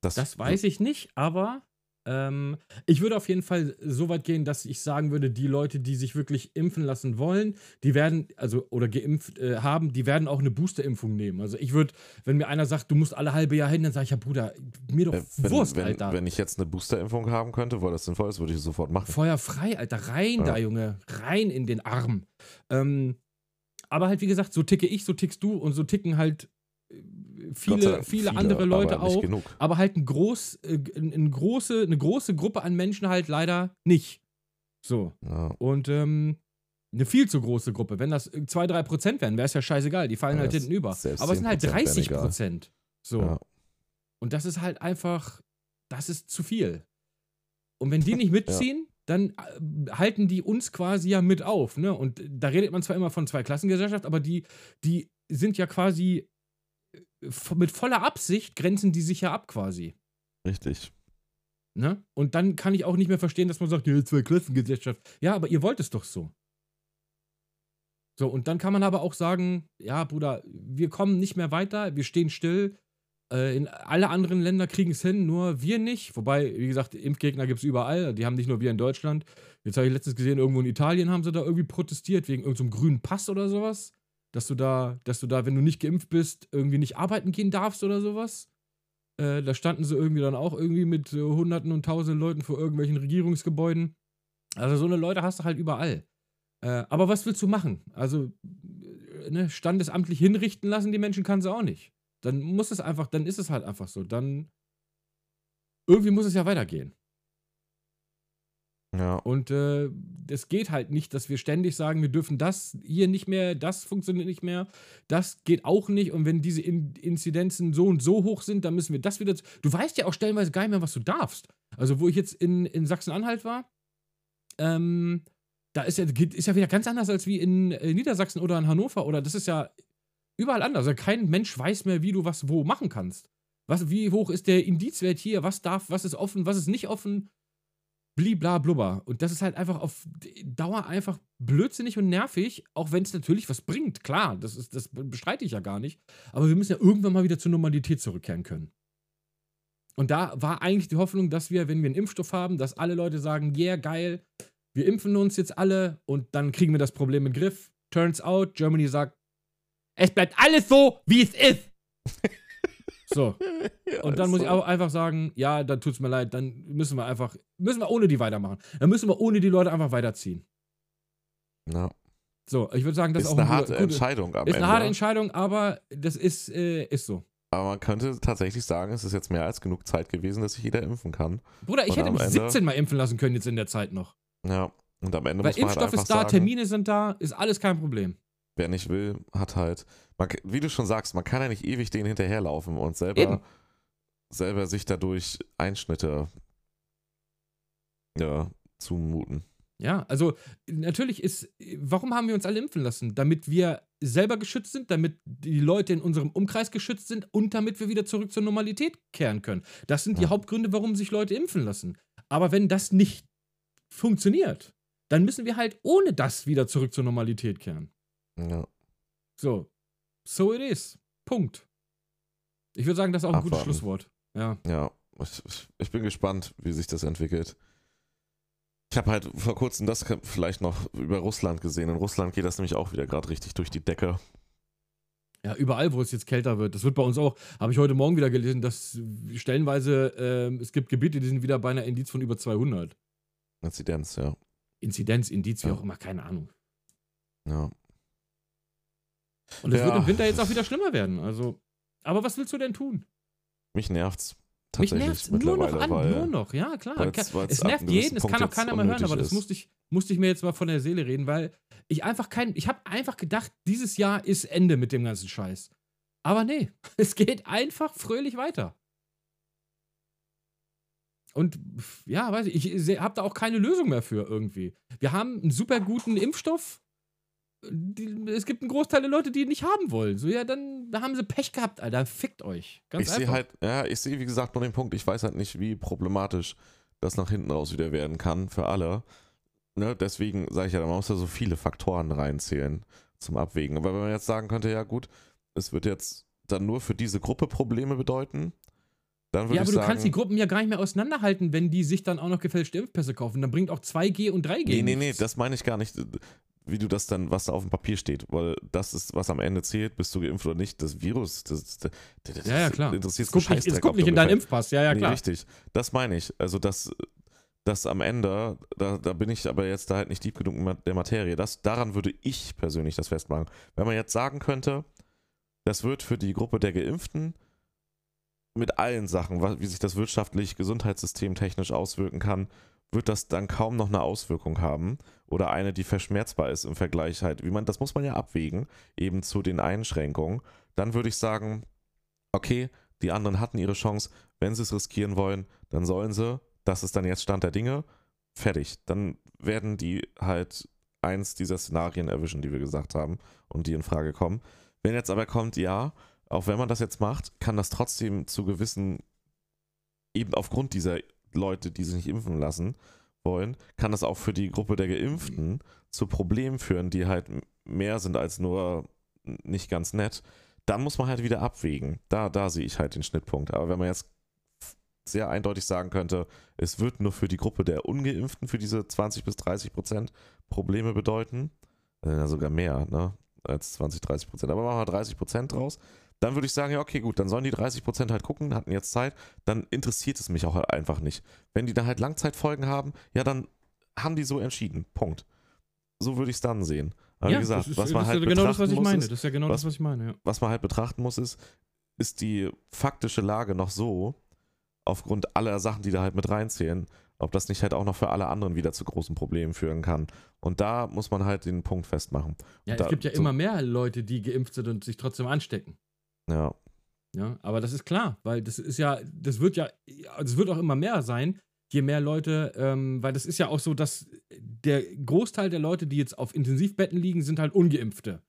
Das weiß ich nicht, aber ähm, ich würde auf jeden Fall so weit gehen, dass ich sagen würde, die Leute, die sich wirklich impfen lassen wollen, die werden, also oder geimpft äh, haben, die werden auch eine Boosterimpfung nehmen. Also ich würde, wenn mir einer sagt, du musst alle halbe Jahr hin, dann sage ich ja, Bruder, mir doch Äh, wenn, Wurst, wenn, Alter. wenn ich jetzt eine Boosterimpfung haben könnte, weil das sinnvoll ist, würde ich es sofort machen. Feuer frei, Alter, rein Ja. da, Junge, rein in den Arm. Ähm, aber halt, wie gesagt, so ticke ich, so tickst du und so ticken halt äh, viele, Dank viele, andere Leute aber auch. genug. aber halt ein groß, äh, ein, große, eine große Gruppe an Menschen halt leider nicht. So. Ja. Und ähm, eine viel zu große Gruppe. Wenn das 2, 3 Prozent wären, wäre es ja scheißegal. Die fallen Ja, halt hinten über. Aber es sind halt 10% wären 30 egal. Prozent. So. Ja. Und das ist halt einfach, das ist zu viel. Und wenn die nicht (laughs) mitziehen, dann äh, halten die uns quasi ja mit auf. Ne? Und da redet man zwar immer von Zweiklassengesellschaft, aber die, die sind ja quasi äh, mit voller Absicht grenzen die sich ja ab quasi. Richtig. Ne? Und dann kann ich auch nicht mehr verstehen, dass man sagt, ja, Zweiklassengesellschaft. Ja, aber ihr wollt es doch so. So, und dann kann man aber auch sagen, ja, Bruder, wir kommen nicht mehr weiter, wir stehen still. Äh, in alle anderen Länder kriegen es hin, nur wir nicht. Wobei, wie gesagt, Impfgegner gibt es überall. Die haben nicht nur wir in Deutschland. Jetzt habe ich letztens gesehen, irgendwo in Italien haben sie da irgendwie protestiert, wegen irgendeinem grünen Pass oder sowas. Dass du da, dass du da, wenn du nicht geimpft bist, irgendwie nicht arbeiten gehen darfst oder sowas. Äh, da standen sie irgendwie dann auch irgendwie mit äh, Hunderten und Tausenden Leuten vor irgendwelchen Regierungsgebäuden. Also so eine Leute hast du halt überall. Äh, aber was willst du machen? Also äh, ne, standesamtlich hinrichten lassen, die Menschen kann sie auch nicht. Dann muss es einfach, dann ist es halt einfach so. Dann irgendwie muss es ja weitergehen. Ja. Und äh, es geht halt nicht, dass wir ständig sagen, wir dürfen das hier nicht mehr, das funktioniert nicht mehr, das geht auch nicht. Und wenn diese In Inzidenzen so und so hoch sind, dann müssen wir das wieder. Du weißt ja auch stellenweise gar nicht mehr, was du darfst. Also, wo ich jetzt in, in Sachsen-Anhalt war, ähm, da ist ja, ist ja wieder ganz anders als wie in äh, Niedersachsen oder in Hannover. Oder das ist ja überall anders. Also kein Mensch weiß mehr, wie du was wo machen kannst. Was, wie hoch ist der Indizwert hier? Was darf, was ist offen, was ist nicht offen? Blibla blubber. Und das ist halt einfach auf Dauer einfach blödsinnig und nervig, auch wenn es natürlich was bringt. Klar, das, ist, das bestreite ich ja gar nicht. Aber wir müssen ja irgendwann mal wieder zur Normalität zurückkehren können. Und da war eigentlich die Hoffnung, dass wir, wenn wir einen Impfstoff haben, dass alle Leute sagen, yeah, geil, wir impfen uns jetzt alle und dann kriegen wir das Problem den Griff. Turns out, Germany sagt, es bleibt alles so, wie es ist. (laughs) So. (laughs) ja, und dann muss so. ich auch einfach sagen, ja, dann tut's mir leid, dann müssen wir einfach, müssen wir ohne die weitermachen. Dann müssen wir ohne die Leute einfach weiterziehen. Ja. So, ich würde sagen, das ist, ist auch eine harte gute, Entscheidung am Ist Ende. eine harte Entscheidung, aber das ist, äh, ist so. Aber man könnte tatsächlich sagen, es ist jetzt mehr als genug Zeit gewesen, dass sich jeder impfen kann. Bruder, ich und hätte mich Ende, 17 Mal impfen lassen können jetzt in der Zeit noch. Ja, und am Ende Weil muss man Impfstoff halt einfach ist da, sagen, Termine sind da, ist alles kein Problem. Wer nicht will, hat halt, man, wie du schon sagst, man kann ja nicht ewig denen hinterherlaufen und selber, Eben. selber sich dadurch Einschnitte ja, zumuten. Ja, also natürlich ist, warum haben wir uns alle impfen lassen? Damit wir selber geschützt sind, damit die Leute in unserem Umkreis geschützt sind und damit wir wieder zurück zur Normalität kehren können. Das sind die Ja. Hauptgründe, warum sich Leute impfen lassen. Aber wenn das nicht funktioniert, dann müssen wir halt ohne das wieder zurück zur Normalität kehren. Ja. So, so it is. Punkt. Ich würde sagen, das ist auch ein gutes Abwarten. Schlusswort. Ja. Ja, ich, ich- bin gespannt, wie sich das entwickelt. Ich habe halt vor kurzem das vielleicht noch über Russland gesehen. In Russland geht das nämlich auch wieder gerade richtig durch die Decke. Ja, überall, wo es jetzt kälter wird. Das wird bei uns auch. Habe ich heute Morgen wieder gelesen, dass stellenweise ähm, es gibt Gebiete, die sind wieder bei einer Indiz von über 200. Inzidenz, ja. Inzidenz, Indiz, wie Ja. auch immer, keine Ahnung. Ja. Und es Ja. wird im Winter jetzt auch wieder schlimmer werden. Also, aber was willst du denn tun? Mich nervt's. Mich Tatsächlich nervt nur noch an, weil, nur noch, ja klar. weil's- weil's es nervt jeden, es kann auch keiner mehr hören, aber das ist. musste ich, musste ich mir jetzt mal von der Seele reden, weil ich einfach kein, ich habe einfach gedacht, dieses Jahr ist Ende mit dem ganzen Scheiß. Aber nee, (laughs) es geht einfach fröhlich weiter. Und ja, weiß ich, ich habe da auch keine Lösung mehr für irgendwie. Wir haben einen super guten Impfstoff. Die, es gibt einen Großteil der Leute, die ihn nicht haben wollen. So, ja, dann da haben sie Pech gehabt, Alter. Fickt euch. Ganz ich sehe halt, ja, ich sehe wie gesagt nur den Punkt, ich weiß halt nicht, wie problematisch das nach hinten raus wieder werden kann für alle. Ne, deswegen sage ich ja, man muss da so viele Faktoren reinzählen zum Abwägen. Aber wenn man jetzt sagen könnte, ja gut, es wird jetzt dann nur für diese Gruppe Probleme bedeuten, dann würde Ja, ich aber du kannst die Gruppen ja gar nicht mehr auseinanderhalten, wenn die sich dann auch noch gefälschte Impfpässe kaufen. Dann bringt auch 2G und 3G. Nee, nee, nee, nichts. das meine ich gar nicht, wie du das dann, was da auf dem Papier steht, weil das ist, was am Ende zählt, bist du geimpft oder nicht. Das Virus, das, das, das Ja, ja, klar. interessiert Es guckt nicht, es guckt nicht in deinen Impfpass. Ja, ja, Nee, klar. richtig. Das meine ich. Also das, das am Ende, da, da bin ich aber jetzt da halt nicht tief genug in der Materie. Das, daran würde ich persönlich das festmachen. Wenn man jetzt sagen könnte, das wird für die Gruppe der Geimpften mit allen Sachen, wie sich das wirtschaftlich, Gesundheitssystem technisch auswirken kann, wird das dann kaum noch eine Auswirkung haben oder eine, die verschmerzbar ist im Vergleich halt, wie man, das muss man ja abwägen, eben zu den Einschränkungen. Dann würde ich sagen, okay, die anderen hatten ihre Chance, wenn sie es riskieren wollen, dann sollen sie, das ist dann jetzt Stand der Dinge, fertig. Dann werden die halt eins dieser Szenarien erwischen, die wir gesagt haben und die in Frage kommen. Wenn jetzt aber kommt, ja, auch wenn man das jetzt macht, kann das trotzdem zu gewissen, eben aufgrund dieser Leute, die sich nicht impfen lassen wollen, kann das auch für die Gruppe der Geimpften zu Problemen führen, die halt mehr sind als nur nicht ganz nett. Dann muss man halt wieder abwägen. Da, da sehe ich halt den Schnittpunkt. Aber wenn man jetzt sehr eindeutig sagen könnte, es wird nur für die Gruppe der Ungeimpften für diese 20 bis 30 Prozent Probleme bedeuten, äh, sogar mehr, ne, als 20, 30 Prozent, aber machen wir 30 Prozent draus, dann würde ich sagen, ja, okay, gut, dann sollen die 30 Prozent halt gucken, hatten jetzt Zeit, dann interessiert es mich auch halt einfach nicht. Wenn die da halt Langzeitfolgen haben, ja, dann haben die so entschieden. Punkt. So würde ich es dann sehen. Aber ja, wie gesagt, das ist, was man halt ist ja genau das, was betrachten ich muss, meine. ist, Das ist ja genau was- das, was ich meine. Ja. was man halt betrachten muss, ist, ist die faktische Lage noch so, aufgrund aller Sachen, die da halt mit reinzählen, ob das nicht halt auch noch für alle anderen wieder zu großen Problemen führen kann. Und da muss man halt den Punkt festmachen. Ja, Und es da- gibt ja so- immer mehr Leute, die geimpft sind und sich trotzdem anstecken. Ja, Ja, aber das ist klar, weil das ist ja, das wird ja, es wird auch immer mehr sein, je mehr Leute, ähm, weil das ist ja auch so, dass der Großteil der Leute, die jetzt auf Intensivbetten liegen, sind halt Ungeimpfte.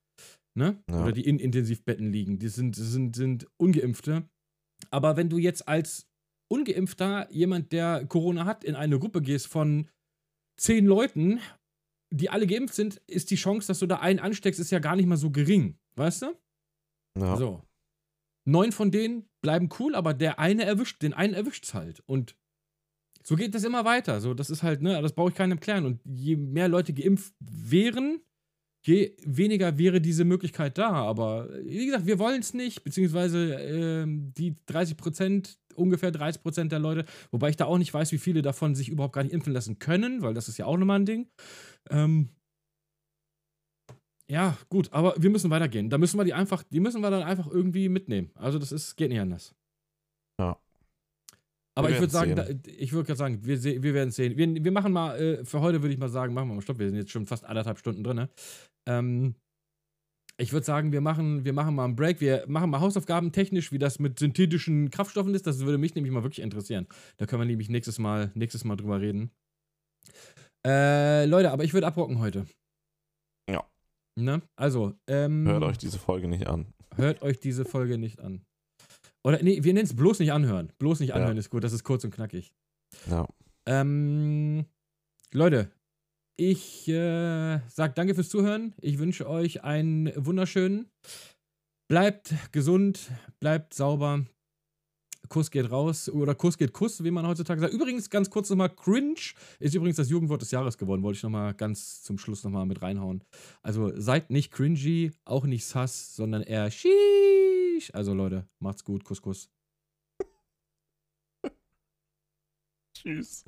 ne? Ja. Oder die in Intensivbetten liegen. Die sind, sind, sind Ungeimpfte. Aber wenn du jetzt als Ungeimpfter, jemand, der Corona hat, in eine Gruppe gehst von zehn Leuten, die alle geimpft sind, ist die Chance, dass du da einen ansteckst, ist ja gar nicht mal so gering. Weißt du? Ja. So. Neun von denen bleiben cool, aber der eine erwischt, den einen erwischt's halt. Und so geht das immer weiter. So, das ist halt, ne, das brauche ich keinem erklären. Und je mehr Leute geimpft wären, je weniger wäre diese Möglichkeit da. Aber wie gesagt, wir wollen es nicht, beziehungsweise ähm, die 30 Prozent, ungefähr 30 Prozent der Leute, wobei ich da auch nicht weiß, wie viele davon sich überhaupt gar nicht impfen lassen können, weil das ist ja auch nochmal ein Ding. Ähm, ja, gut, aber wir müssen weitergehen. Da müssen wir die einfach, die müssen wir dann einfach irgendwie mitnehmen. Also das ist, geht nicht anders. Ja. Aber ich würde sagen, da, ich würde gerade sagen, wir, wir werden es sehen. Wir, wir machen mal, äh, für heute würde ich mal sagen, machen wir mal Stopp, wir sind jetzt schon fast anderthalb Stunden drin. Ne? Ähm, ich würde sagen, wir machen, wir machen mal einen Break. Wir machen mal Hausaufgaben technisch, wie das mit synthetischen Kraftstoffen ist. Das würde mich nämlich mal wirklich interessieren. Da können wir nämlich nächstes Mal, nächstes Mal drüber reden. Äh, Leute, aber ich würde abrocken heute. Ja. Ne? Also, ähm, Hört euch diese Folge nicht an. hört euch diese Folge nicht an. Oder, nee, wir nennen es bloß nicht anhören. Bloß nicht Ja. anhören ist gut, das ist kurz und knackig. Ja. Ähm, Leute, ich äh, sag danke fürs Zuhören. Ich wünsche euch einen wunderschönen. Bleibt gesund, bleibt sauber. Kuss geht raus oder Kuss geht Kuss, wie man heutzutage sagt. Übrigens, ganz kurz nochmal, cringe ist übrigens das Jugendwort des Jahres geworden. Wollte ich nochmal ganz zum Schluss nochmal mit reinhauen. Also seid nicht cringy, auch nicht sass, sondern eher sheesh. Also Leute, macht's gut. Kuss, Kuss. (laughs) Tschüss.